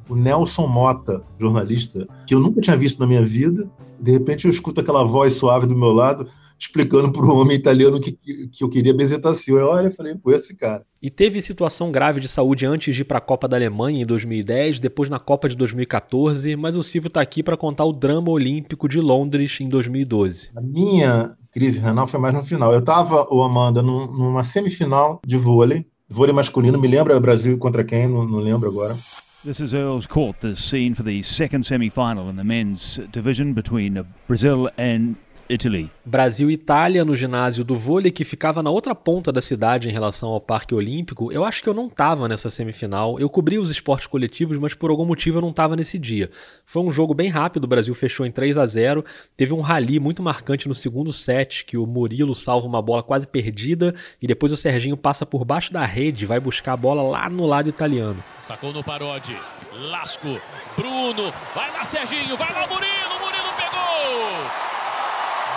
o Nelson Mota, jornalista, que eu nunca tinha visto na minha vida. De repente eu escuto aquela voz suave do meu lado explicando para o homem italiano que, que eu queria benzetacil. Eu olha, falei, pô, esse cara. E teve situação grave de saúde antes de ir para a Copa da Alemanha em 2010, depois na Copa de 2014, mas o Silvio está aqui para contar o drama olímpico de Londres em 2012. A minha crise renal foi mais no final. Eu estava, o Amanda, num, numa semifinal de vôlei, vôlei masculino, me lembra o Brasil contra quem? Não, não lembro agora. This is Earl's Court, the scene for the second semi final in the men's division between Brazil and Italy. Brasil e Itália no ginásio do vôlei que ficava na outra ponta da cidade em relação ao Parque Olímpico. Eu acho que eu não estava nessa semifinal. Eu cobri os esportes coletivos, mas por algum motivo eu não estava nesse dia. Foi um jogo bem rápido, o Brasil fechou em 3 a 0. Teve um rally muito marcante no segundo set, que o Murilo salva uma bola quase perdida e depois o Serginho passa por baixo da rede, vai buscar a bola lá no lado italiano. Sacou no Parodi. Lasco, Bruno, vai lá Serginho, vai lá Murilo!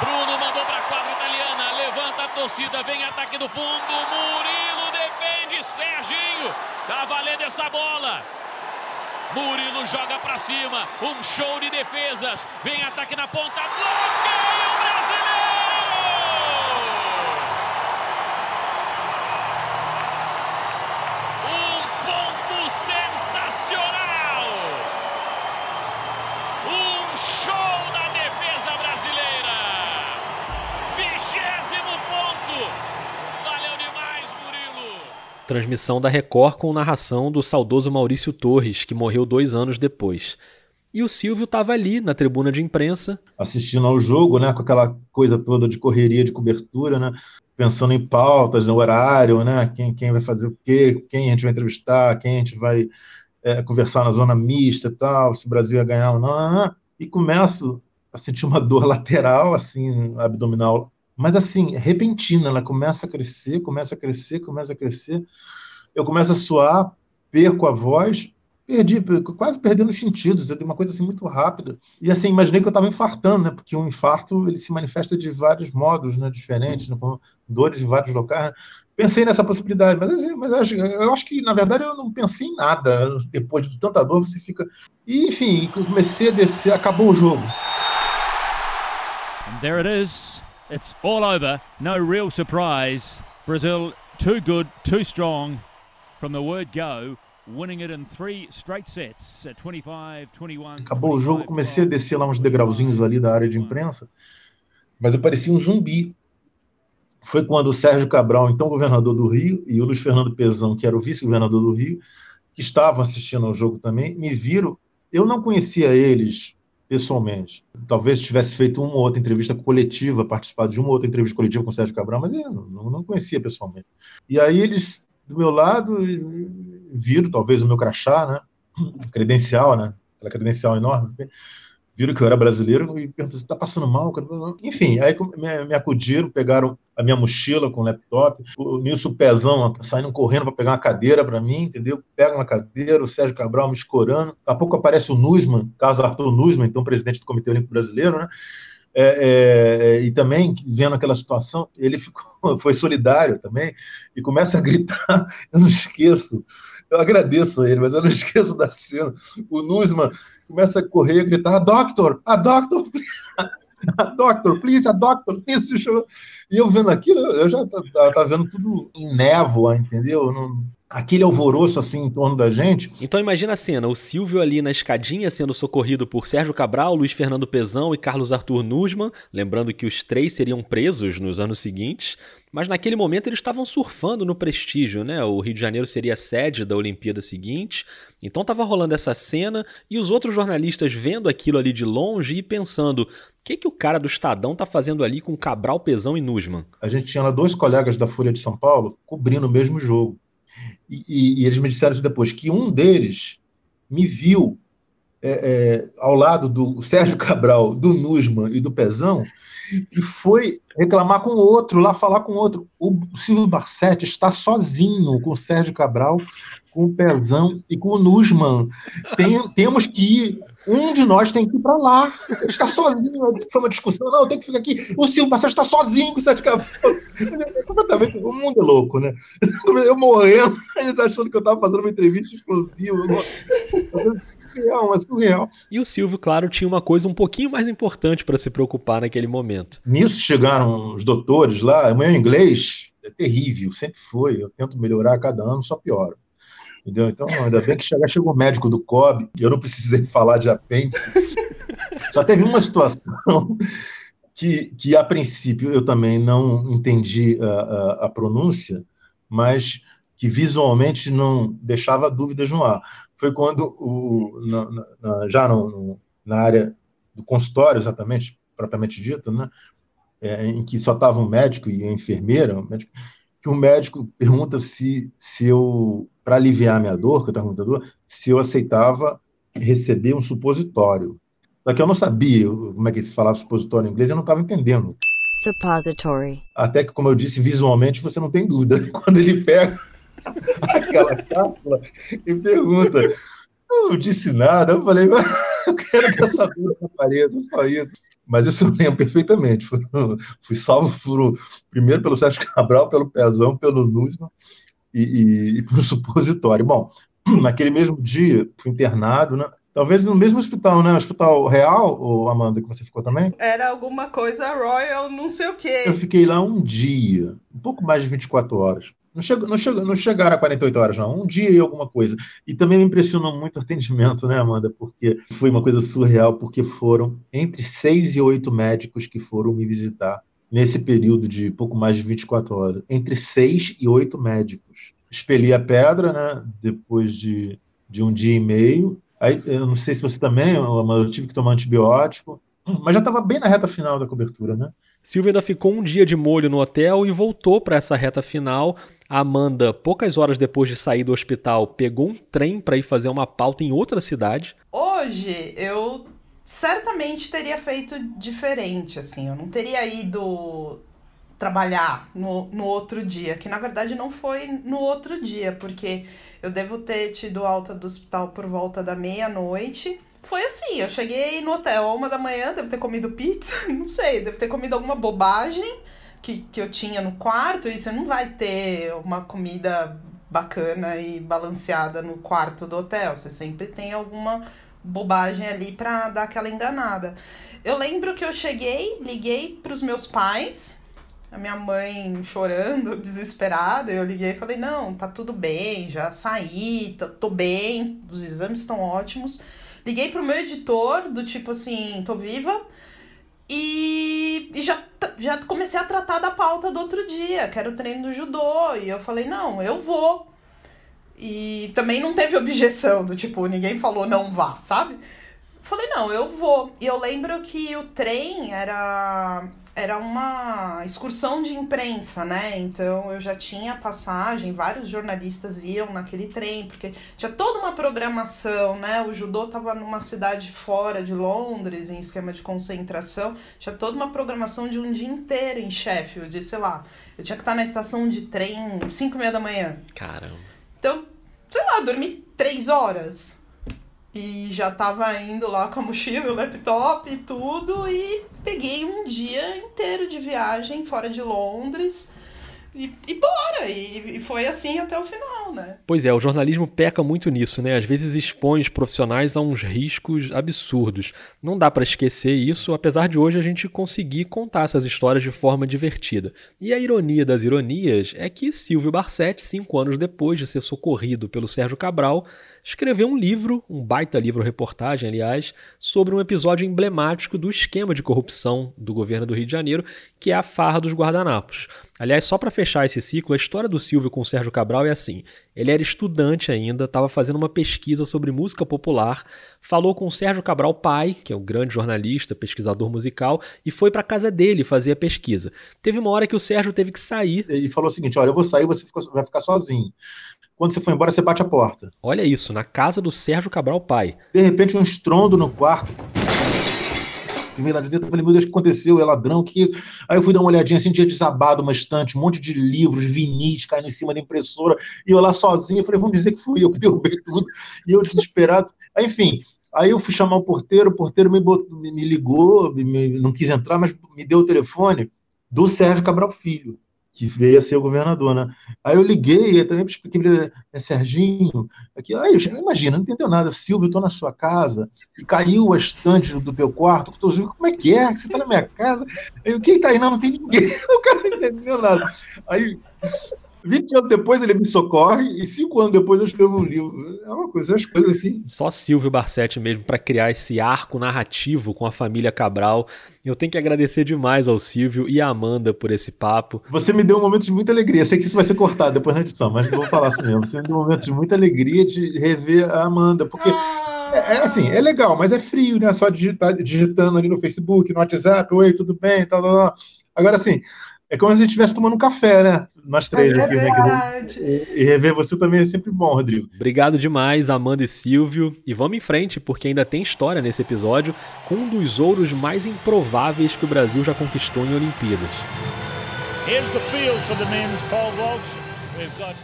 Bruno mandou para a quadra italiana, levanta a torcida, vem ataque do fundo, Murilo defende, Serginho, tá valendo essa bola. Murilo joga para cima, um show de defesas, vem ataque na ponta, bloqueio brasileiro! Transmissão da Record com narração do saudoso Maurício Torres, que morreu dois anos depois. E o Silvio estava ali na tribuna de imprensa. Assistindo ao jogo, né? Com aquela coisa toda de correria, de cobertura, né? Pensando em pautas, no horário, né? Quem, quem vai fazer o quê, quem a gente vai entrevistar, quem a gente vai é, conversar na zona mista e tal, se o Brasil ia ganhar ou não. E começo a sentir uma dor lateral, assim, abdominal, mas assim, repentina, ela começa a crescer, começa a crescer, começa a crescer. Eu começo a suar, perco a voz, perdi, quase perdendo os sentidos, é uma coisa assim muito rápida. E assim, imaginei que eu estava infartando, né? Porque um infarto ele se manifesta de vários modos, né? Diferentes, né? com dores em vários locais. Né? Pensei nessa possibilidade, mas, assim, mas acho, eu acho que na verdade eu não pensei em nada. Depois de tanta dor, você fica. E, enfim, comecei a descer, acabou o jogo. And there it is. It's all over. No real surprise. Brazil too good, too strong from the word go. Winning it in three straight sets at 25, 21. Acabou o jogo, comecei a descer lá uns degrauzinhos ali da área de imprensa, mas eu parecia um zumbi. Foi quando o Sérgio Cabral, então governador do Rio, e o Luiz Fernando Pezão, que era o vice-governador do Rio, que estavam assistindo ao jogo também, me viram. Eu não conhecia eles pessoalmente. Talvez tivesse feito uma ou outra entrevista coletiva, participado de uma ou outra entrevista coletiva com o Sérgio Cabral, mas eu não, não conhecia pessoalmente. E aí eles, do meu lado, viram talvez o meu crachá, né? Credencial, né? Aquela credencial enorme viram que eu era brasileiro e perguntaram: você está passando mal? Enfim, aí me, acudiram, pegaram a minha mochila com o laptop, o Nilson Pezão saindo correndo para pegar uma cadeira para mim, entendeu? Pega uma cadeira, o Sérgio Cabral me escorando. Daqui a pouco aparece o Nusman, Carlos Arthur Nusman, então presidente do Comitê Olímpico Brasileiro, né? É, é, e também vendo aquela situação, ele ficou, foi solidário também e começa a gritar. Eu não esqueço, eu agradeço a ele, mas eu não esqueço da cena. O Nusman começa a correr e gritar: a doctor, a doctor, a doctor, please, a doctor, please. E eu vendo aquilo, eu já estava vendo tudo em névoa, entendeu? Não, aquele alvoroço assim em torno da gente. Então imagina a cena, o Silvio ali na escadinha sendo socorrido por Sérgio Cabral, Luiz Fernando Pezão e Carlos Arthur Nusman, lembrando que os três seriam presos nos anos seguintes, mas naquele momento eles estavam surfando no prestígio, né? O Rio de Janeiro seria a sede da Olimpíada seguinte, então estava rolando essa cena e os outros jornalistas vendo aquilo ali de longe e pensando, o que, que o cara do Estadão tá fazendo ali com Cabral, Pezão e Nusman? A gente tinha lá dois colegas da Folha de São Paulo cobrindo o mesmo jogo. E, e, eles me disseram isso depois, que um deles me viu é, é, ao lado do Sérgio Cabral, do Nusman e do Pezão, e foi reclamar com o outro, lá falar com o outro. O Silvio Barsetti está sozinho com o Sérgio Cabral, com o Pezão e com o Nusman. Tem, temos que ir. Um de nós tem que ir para lá. Ele está sozinho. Foi uma discussão. Não, eu tenho que ficar aqui. O Silvio Barsetti está sozinho com o Sérgio Cabral. O mundo é louco, né? Eu morrendo, eles achando que eu estava fazendo uma entrevista exclusiva surreal, é surreal. E o Silvio, claro, tinha uma coisa um pouquinho mais importante para se preocupar naquele momento. Nisso chegaram os doutores lá, o meu inglês é terrível, sempre foi. Eu tento melhorar a cada ano, só piora. Entendeu? Então, ainda bem que chegou, o médico do COB, eu não precisei falar de apêndice. Só teve uma situação que, que a princípio, eu também não entendi a, a, a pronúncia, mas que visualmente não deixava dúvidas no ar foi quando, o, na, na, já no, na área do consultório, exatamente, propriamente dito, né, é, em que só estava um médico e a enfermeira, um médico, que o médico pergunta se, se eu, para aliviar a minha dor, que eu estava com muita dor, se eu aceitava receber um supositório. Só que eu não sabia como é que se falava supositório em inglês, eu não estava entendendo. Suppository. Até que, como eu disse, visualmente você não tem dúvida. Quando ele pega aquela cápsula e pergunta. Eu não disse nada, eu falei, eu quero que essa dor apareça, só isso. Mas isso eu lembro perfeitamente. Fui, fui salvo por, primeiro pelo Sérgio Cabral, pelo Pezão, pelo Nusman e, e, e pelo supositório. Bom, naquele mesmo dia, fui internado, né? Talvez no mesmo hospital, né? Hospital Real, ou Amanda, que você ficou também? Era alguma coisa Royal, não sei o quê. Eu fiquei lá um dia, um pouco mais de 24 horas. Não, chegou, não, chegou, não chegaram a 48 horas, não. Um dia e alguma coisa. E também me impressionou muito o atendimento, né, Amanda? Porque foi uma coisa surreal, porque foram entre seis e oito médicos que foram me visitar nesse período de pouco mais de 24 horas. Entre seis e oito médicos. Expeli a pedra, né? Depois de, de um dia e meio. Aí, eu não sei se você também, Amanda, eu tive que tomar antibiótico. Mas já estava bem na reta final da cobertura, né? Silvia ainda ficou um dia de molho no hotel e voltou para essa reta final. A Amanda, poucas horas depois de sair do hospital, pegou um trem para ir fazer uma pauta em outra cidade. Hoje eu certamente teria feito diferente, assim. Eu não teria ido trabalhar no, no outro dia, que na verdade não foi no outro dia, porque eu devo ter tido alta do hospital por volta da meia-noite. Foi assim, eu cheguei no hotel uma da manhã, devo ter comido pizza, não sei, devo ter comido alguma bobagem que, que eu tinha no quarto, e você não vai ter uma comida bacana e balanceada no quarto do hotel, você sempre tem alguma bobagem ali pra dar aquela enganada. Eu lembro que eu cheguei, liguei pros meus pais, a minha mãe chorando, desesperada. Eu liguei e falei: Não, tá tudo bem, já saí, tô, tô bem, os exames estão ótimos. Liguei pro meu editor, do tipo assim: tô viva. E, e já, já comecei a tratar da pauta do outro dia, que era o treino do judô. E eu falei: Não, eu vou. E também não teve objeção, do tipo, ninguém falou não vá, sabe? Falei, não, eu vou. E eu lembro que o trem era era uma excursão de imprensa, né? Então eu já tinha passagem, vários jornalistas iam naquele trem, porque tinha toda uma programação, né? O judô estava numa cidade fora de Londres, em esquema de concentração, tinha toda uma programação de um dia inteiro em Sheffield, sei lá. Eu tinha que estar na estação de trem 5 e meia da manhã. Caramba. Então, sei lá, dormi três horas. E já tava indo lá com a mochila, o laptop e tudo, e peguei um dia inteiro de viagem fora de Londres. E, e bora! E, e, foi assim até o final, né? Pois é, o jornalismo peca muito nisso, né? Às vezes expõe os profissionais a uns riscos absurdos. Não dá para esquecer isso, apesar de hoje a gente conseguir contar essas histórias de forma divertida. E a ironia das ironias é que Silvio Barsetti, cinco anos depois de ser socorrido pelo Sérgio Cabral, escreveu um livro, um baita livro-reportagem, aliás, sobre um episódio emblemático do esquema de corrupção do governo do Rio de Janeiro, que é a farra dos guardanapos. Aliás, só para fechar esse ciclo, a história do Silvio com o Sérgio Cabral é assim: ele era estudante ainda, estava fazendo uma pesquisa sobre música popular, falou com o Sérgio Cabral pai, que é um grande jornalista, pesquisador musical, e foi para casa dele fazer a pesquisa. Teve uma hora que o Sérgio teve que sair. E falou o seguinte: olha, eu vou sair, você vai ficar sozinho. Quando você for embora, você bate a porta. Olha isso, na casa do Sérgio Cabral pai. De repente, um estrondo no quarto. Eu lá de dentro, eu falei, meu Deus, o que aconteceu? É ladrão, que Aí eu fui dar uma olhadinha assim, tinha desabado uma estante, um monte de livros, vinis caindo em cima da impressora, e eu lá sozinho, eu falei, vamos dizer que fui eu que derrubei tudo, e eu desesperado. Aí, enfim, aí eu fui chamar o porteiro, o porteiro me, botou, me ligou, me, não quis entrar, mas me deu o telefone do Sérgio Cabral Filho que veio a ser o governador, né? Aí eu liguei, e também expliquei, é Serginho, aqui, aí imagina, não entendeu nada, Silvio, eu estou na sua casa, e caiu a estante do teu quarto, como é que é? Você está na minha casa? Aí, quem está aí? Não, não tem ninguém, o cara não entendeu nada. Aí 20 anos depois ele me socorre e cinco anos depois eu escrevo um livro. É uma coisa, as coisas assim. Só Silvio Barsetti mesmo para criar esse arco narrativo com a família Cabral. Eu tenho que agradecer demais ao Silvio e à Amanda por esse papo. Você me deu um momento de muita alegria. Sei que isso vai ser cortado depois na edição, mas vou falar assim mesmo. Você me deu um momento de muita alegria de rever a Amanda, porque é, é, assim, é legal, mas é frio, né? Só digitar, digitando ali no Facebook, no WhatsApp, oi, tudo bem, tal, tal, tal. Agora, assim, é como se a gente estivesse tomando um café, né? Nós três é aqui, né? E, e rever você também é sempre bom, Rodrigo. Obrigado demais, Amanda e Silvio. E vamos em frente, porque ainda tem história nesse episódio com um dos ouros mais improváveis que o Brasil já conquistou em Olimpíadas. Here's the field for the men's pole vault. We've got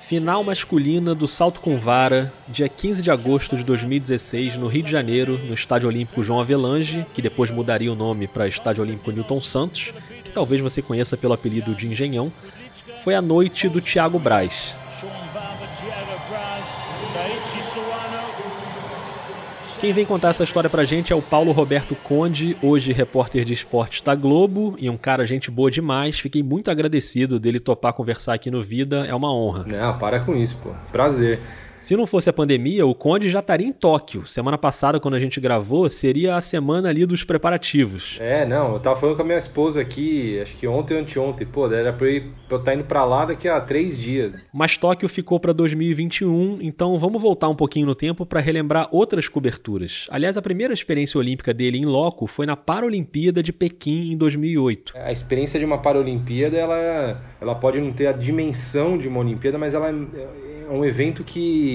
Final masculina do salto com vara, dia 15 de agosto de 2016, no Rio de Janeiro, no Estádio Olímpico João Avelange, que depois mudaria o nome para Estádio Olímpico Newton Santos talvez você conheça pelo apelido de Engenhão, foi a noite do Thiago Braz. Quem vem contar essa história pra gente é o Paulo Roberto Conde, hoje repórter de esportes da Globo e um cara gente boa demais. Fiquei muito agradecido dele topar conversar aqui no Vida, é uma honra. Não, para com isso, pô. Prazer. Se não fosse a pandemia, o Conde já estaria em Tóquio. Semana passada, quando a gente gravou, seria a semana ali dos preparativos. É, não, eu tava falando com a minha esposa aqui, acho que ontem ou anteontem. Pô, era pra eu, ir, pra eu estar tá indo pra lá daqui a três dias. Mas Tóquio ficou para 2021, então vamos voltar um pouquinho no tempo para relembrar outras coberturas. Aliás, a primeira experiência olímpica dele em loco foi na Paralimpíada de Pequim em 2008. A experiência de uma Paralimpíada, ela, ela pode não ter a dimensão de uma Olimpíada, mas ela é é um evento que,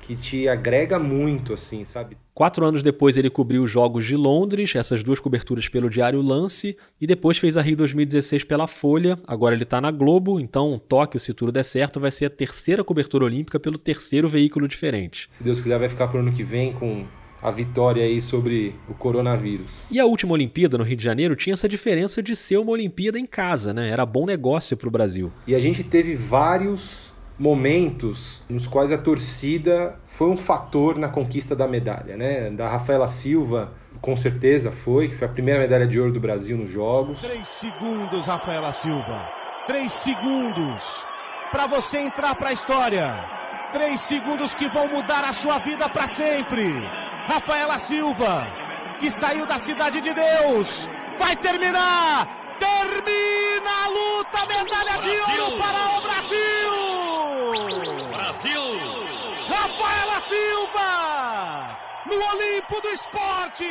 que te agrega muito, assim, sabe? Quatro anos depois ele cobriu os Jogos de Londres, essas duas coberturas pelo Diário Lance, e depois fez a Rio 2016 pela Folha. Agora ele está na Globo, então Tóquio, se tudo der certo, vai ser a terceira cobertura olímpica pelo terceiro veículo diferente. Se Deus quiser, vai ficar pro ano que vem com a vitória aí sobre o coronavírus. E a última Olimpíada no Rio de Janeiro tinha essa diferença de ser uma Olimpíada em casa, né? Era bom negócio para o Brasil. E a gente teve vários momentos nos quais a torcida foi um fator na conquista da medalha, né? Da Rafaela Silva, com certeza foi, que foi a primeira medalha de ouro do Brasil nos Jogos. Três segundos, Rafaela Silva. Três segundos para você entrar para a história. Três segundos que vão mudar a sua vida para sempre. Rafaela Silva, que saiu da Cidade de Deus, vai terminar! Termina a luta, medalha Brasil. de ouro para o Brasil! Brasil! Rafaela Silva! No Olimpo do Esporte!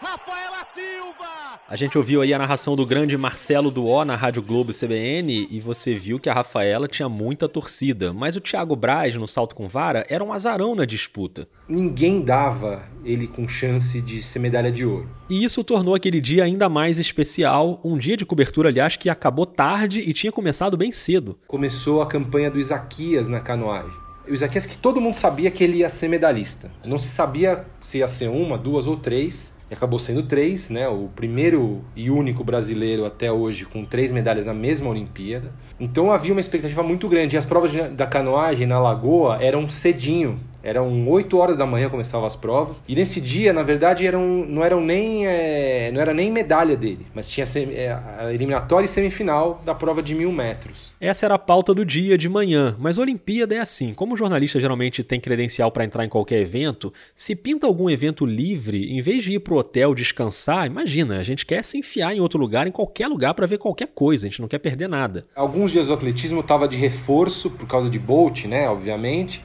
Rafaela Silva! A gente ouviu aí a narração do grande Marcelo Duó na Rádio Globo CBN e você viu que a Rafaela tinha muita torcida, mas o Thiago Braz no salto com vara era um azarão na disputa. Ninguém dava ele com chance de ser medalha de ouro. E isso tornou aquele dia ainda mais especial, um dia de cobertura, aliás, que acabou tarde e tinha começado bem cedo. Começou a campanha do Isaquias na canoagem. O Isaquias que todo mundo sabia que ele ia ser medalhista. Não se sabia se ia ser uma, duas ou três e acabou sendo três, né? O primeiro e único brasileiro até hoje com três medalhas na mesma Olimpíada. Então havia uma expectativa muito grande. E as provas da canoagem na Lagoa eram cedinho. Eram 8 horas da manhã começavam as provas. E nesse dia, na verdade, eram, não eram nem é, não era nem medalha dele, mas tinha é, a eliminatória e semifinal da prova de mil metros. Essa era a pauta do dia de manhã, mas a Olimpíada é assim. Como o jornalista geralmente tem credencial para entrar em qualquer evento, se pinta algum evento livre, em vez de ir pro hotel descansar, imagina, a gente quer se enfiar em outro lugar, em qualquer lugar para ver qualquer coisa, a gente não quer perder nada. Alguns dias do atletismo estava de reforço por causa de Bolt, né, obviamente.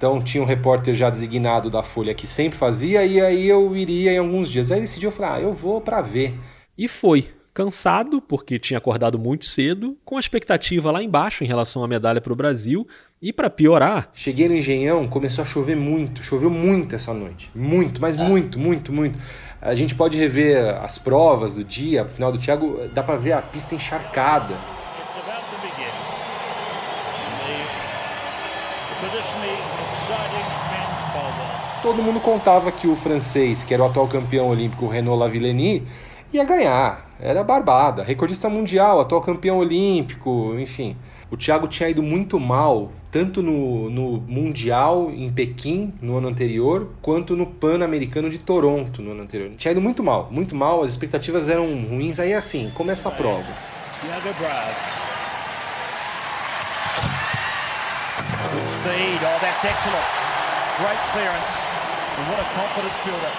Então tinha um repórter já designado da Folha que sempre fazia, e aí eu iria em alguns dias. Aí esse dia eu falei, ah, eu vou para ver. E foi. Cansado, porque tinha acordado muito cedo, com a expectativa lá embaixo em relação à medalha para o Brasil, e para piorar. Cheguei no Engenhão, começou a chover muito, choveu muito essa noite. Muito, mas muito, muito, muito. A gente pode rever as provas do dia, no final do Thiago, dá para ver a pista encharcada. Todo mundo contava que o francês, que era o atual campeão olímpico Renaud Lavillenie, ia ganhar. Era barbada. Recordista mundial, atual campeão olímpico, enfim. O Thiago tinha ido muito mal, tanto no, no Mundial em Pequim no ano anterior, quanto no Pan-Americano de Toronto no ano anterior. Tinha ido muito mal, muito mal, as expectativas eram ruins. Aí assim, começa a prova. Thiago Braz. Speed, oh that's excellent. Great clearance. And what a confidence builder.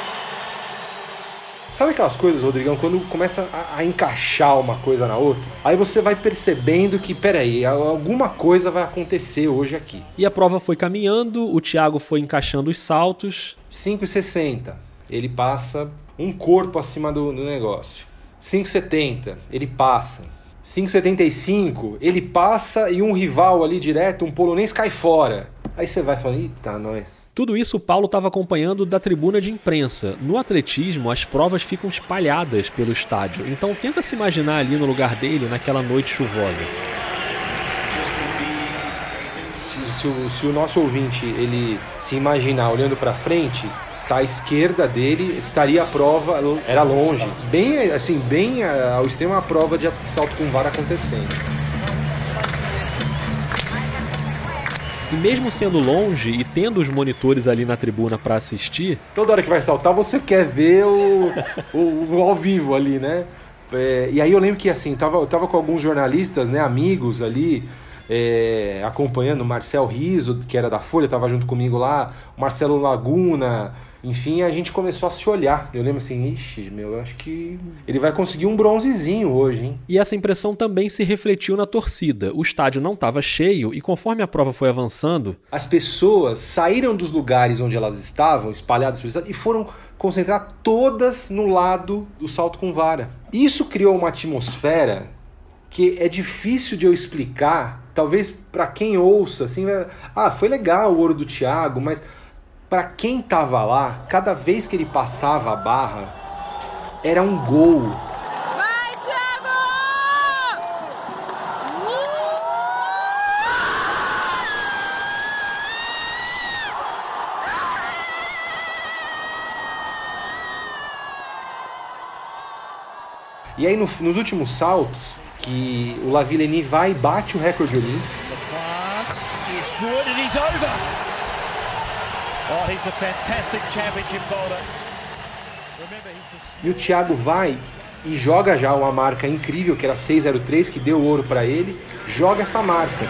Sabe aquelas coisas, Rodrigão, quando começa a, a, encaixar uma coisa na outra? Aí você vai percebendo que, peraí, alguma coisa vai acontecer hoje aqui. E a prova foi caminhando, o Thiago foi encaixando os saltos. 5,60. Ele passa um corpo acima do, do negócio. 5,70. Ele passa. 5,75. Ele passa e um rival ali direto, um polonês, cai fora. Aí você vai falando, eita, nós. Tudo isso o Paulo estava acompanhando da tribuna de imprensa. No atletismo, as provas ficam espalhadas pelo estádio, então tenta se imaginar ali no lugar dele naquela noite chuvosa. Se, se, o, se o, nosso ouvinte ele se imaginar olhando para frente, tá à esquerda dele estaria a prova, era longe, bem assim, bem ao extremo a prova de salto com vara acontecendo. E mesmo sendo longe e tendo os monitores ali na tribuna para assistir. Toda hora que vai saltar, você quer ver o, o, o ao vivo ali, né? É, e aí eu lembro que assim, tava, eu tava com alguns jornalistas, né, amigos ali, é, acompanhando o Marcel Riso, que era da Folha, tava junto comigo lá, Marcelo Laguna, enfim, a gente começou a se olhar. Eu lembro assim, ixi, meu, eu acho que ele vai conseguir um bronzezinho hoje, hein? E essa impressão também se refletiu na torcida. O estádio não estava cheio e conforme a prova foi avançando, as pessoas saíram dos lugares onde elas estavam, espalhadas estádio, e foram concentrar todas no lado do salto com vara. Isso criou uma atmosfera que é difícil de eu explicar, talvez para quem ouça, assim, ah, foi legal o ouro do Thiago, mas para quem tava lá, cada vez que ele passava a barra, era um gol. Vai, Thiago! E aí no, nos últimos saltos, que o Lavillenie vai e bate o recorde olímpico. Oh, E o Thiago vai e joga já uma marca incrível, que era 603, que deu ouro para ele, joga essa marca.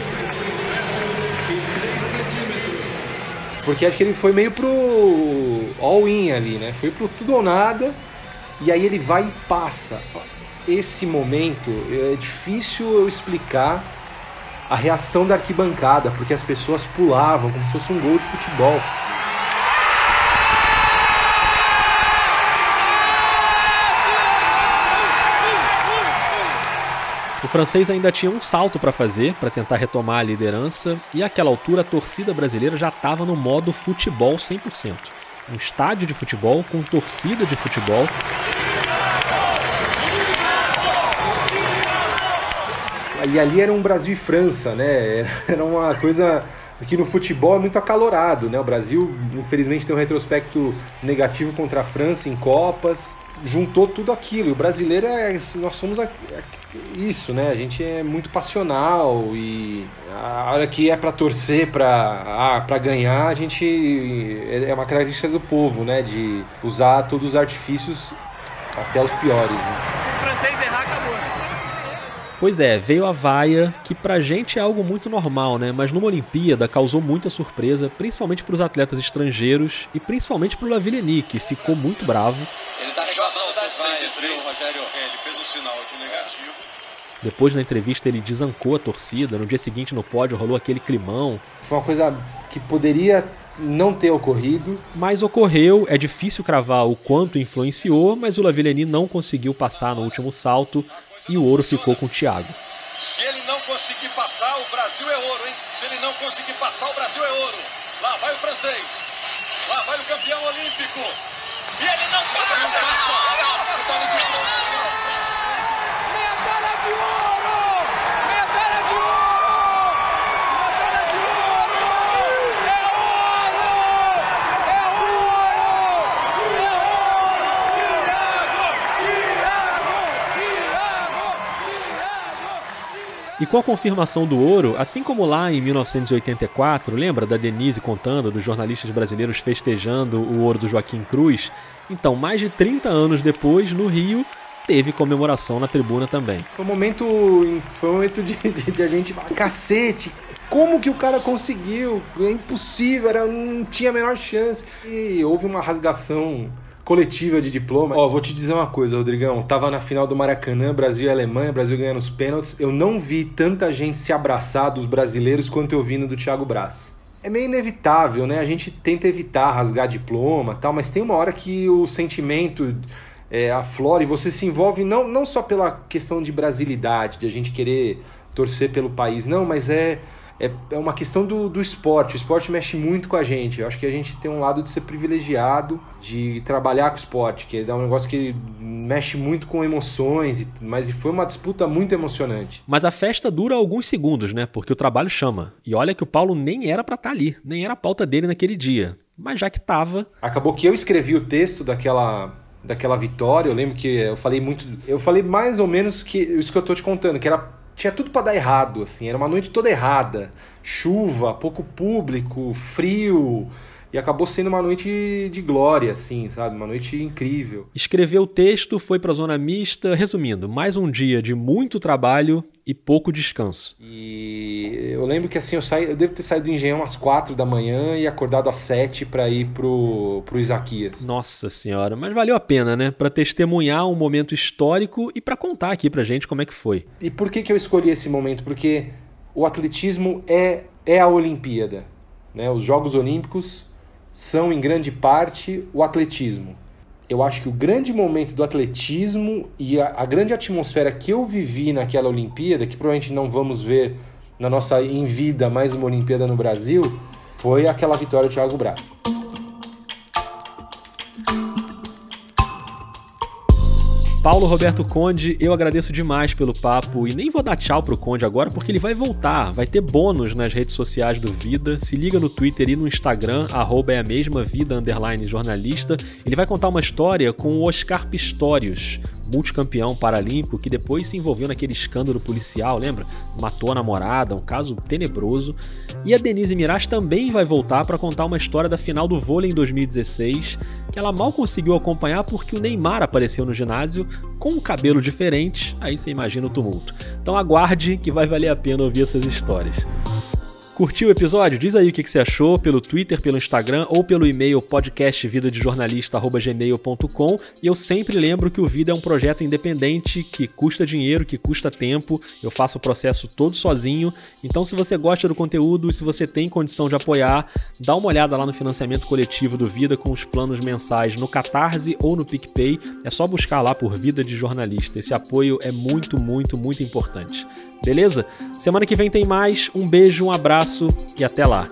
Porque acho que ele foi meio pro all-in ali, né? Foi pro tudo ou nada, e aí ele vai e passa. Esse momento é difícil eu explicar a reação da arquibancada, porque as pessoas pulavam como se fosse um gol de futebol. O francês ainda tinha um salto para fazer para tentar retomar a liderança e àquela altura a torcida brasileira já estava no modo futebol 100%. Um estádio de futebol com torcida de futebol. E ali era um Brasil e França, né? Era uma coisa que no futebol é muito acalorado, né? O Brasil, infelizmente, tem um retrospecto negativo contra a França em Copas. Juntou tudo aquilo. E o brasileiro é. Nós somos isso, né? A gente é muito passional e a hora que é para torcer, para ah, para ganhar, a gente é uma característica do povo, né? De usar todos os artifícios até os piores. Né? O francês errar, acabou. Pois é, veio a vaia, que pra gente é algo muito normal, né? Mas numa Olimpíada causou muita surpresa, principalmente pros atletas estrangeiros e principalmente pro Lavillenie, que ficou muito bravo. Ele tá reclamando das vaias, viu, Rogério? É, ele fez um sinal de negativo. Depois na entrevista ele desancou a torcida, no dia seguinte no pódio rolou aquele climão. Foi uma coisa que poderia não ter ocorrido. Mas ocorreu, é difícil cravar o quanto influenciou, mas o Lavillenie não conseguiu passar no último salto e o ouro ficou com o Thiago. Se ele não conseguir passar, o Brasil é ouro, hein? Se ele não conseguir passar, o Brasil é ouro. Lá vai o francês. Lá vai o campeão olímpico. E ele não passa! Não passa! Medalha de ouro! Medalha de ouro! Medalha de ouro! É ouro! É ouro! E com a confirmação do ouro, assim como lá em 1984, lembra da Denise contando dos jornalistas brasileiros festejando o ouro do Joaquim Cruz? Então, mais de 30 anos depois, no Rio, teve comemoração na tribuna também. Foi um momento, foi um momento de, de, de a gente falar, cacete, como que o cara conseguiu? É impossível, era, não tinha a menor chance. E houve uma rasgação coletiva de diploma. Ó, vou te dizer uma coisa, Rodrigão. Tava na final do Maracanã, Brasil e Alemanha, Brasil ganhando os pênaltis. Eu não vi tanta gente se abraçar dos brasileiros quanto eu vi no do Thiago Braz. É meio inevitável, né? A gente tenta evitar rasgar diploma tal, mas tem uma hora que o sentimento é, aflora e você se envolve não, não só pela questão de brasilidade, de a gente querer torcer pelo país, não, mas é, é, é uma questão do, do esporte. O esporte mexe muito com a gente. Eu acho que a gente tem um lado de ser privilegiado, de trabalhar com o esporte, que é um negócio que mexe muito com emoções, mas foi uma disputa muito emocionante. Mas a festa dura alguns segundos, né? Porque o trabalho chama. E olha que o Paulo nem era para estar ali, nem era a pauta dele naquele dia. Mas já que tava. Acabou que eu escrevi o texto daquela daquela vitória. Eu lembro que eu falei muito, eu falei mais ou menos que isso que eu tô te contando, que era tinha tudo para dar errado, assim, era uma noite toda errada. Chuva, pouco público, frio, e acabou sendo uma noite de glória, assim, sabe? Uma noite incrível. Escreveu o texto, foi pra zona mista. Resumindo, mais um dia de muito trabalho e pouco descanso. E eu lembro que assim, eu, saí, eu devo ter saído do engenhão às quatro da manhã e acordado às sete para ir pro, pro Isaquias. Nossa senhora, mas valeu a pena, né? Para testemunhar um momento histórico e para contar aqui pra gente como é que foi. E por que, que eu escolhi esse momento? Porque o atletismo é, é a Olimpíada. Né? Os Jogos Olímpicos são, em grande parte, o atletismo. eu acho que o grande momento do atletismo e a, a, grande atmosfera que eu vivi naquela Olimpíada, que provavelmente não vamos ver na nossa em vida mais uma Olimpíada no Brasil, foi aquela vitória do Thiago Braz. Paulo Roberto Conde, eu agradeço demais pelo papo e nem vou dar tchau pro Conde agora porque ele vai voltar, vai ter bônus nas redes sociais do Vida. Se liga no Twitter e no Instagram, arroba é a mesma vida jornalista. Ele vai contar uma história com o Oscar Pistorius, multicampeão paralímpico que depois se envolveu naquele escândalo policial, lembra? Matou a namorada, um caso tenebroso. E a Denise Miraz também vai voltar para contar uma história da final do vôlei em 2016, que ela mal conseguiu acompanhar porque o Neymar apareceu no ginásio com um cabelo diferente, aí você imagina o tumulto. Então aguarde que vai valer a pena ouvir essas histórias. Curtiu o episódio? Diz aí o que você achou pelo Twitter, pelo Instagram ou pelo e-mail podcastvidadejornalista.gmail.com e eu sempre lembro que o Vida é um projeto independente que custa dinheiro, que custa tempo, eu faço o processo todo sozinho, então se você gosta do conteúdo e se você tem condição de apoiar, dá uma olhada lá no financiamento coletivo do Vida com os planos mensais no Catarse ou no PicPay, é só buscar lá por Vida de Jornalista, esse apoio é muito, muito, muito importante. Beleza? Semana que vem tem mais. Um beijo, um abraço e até lá.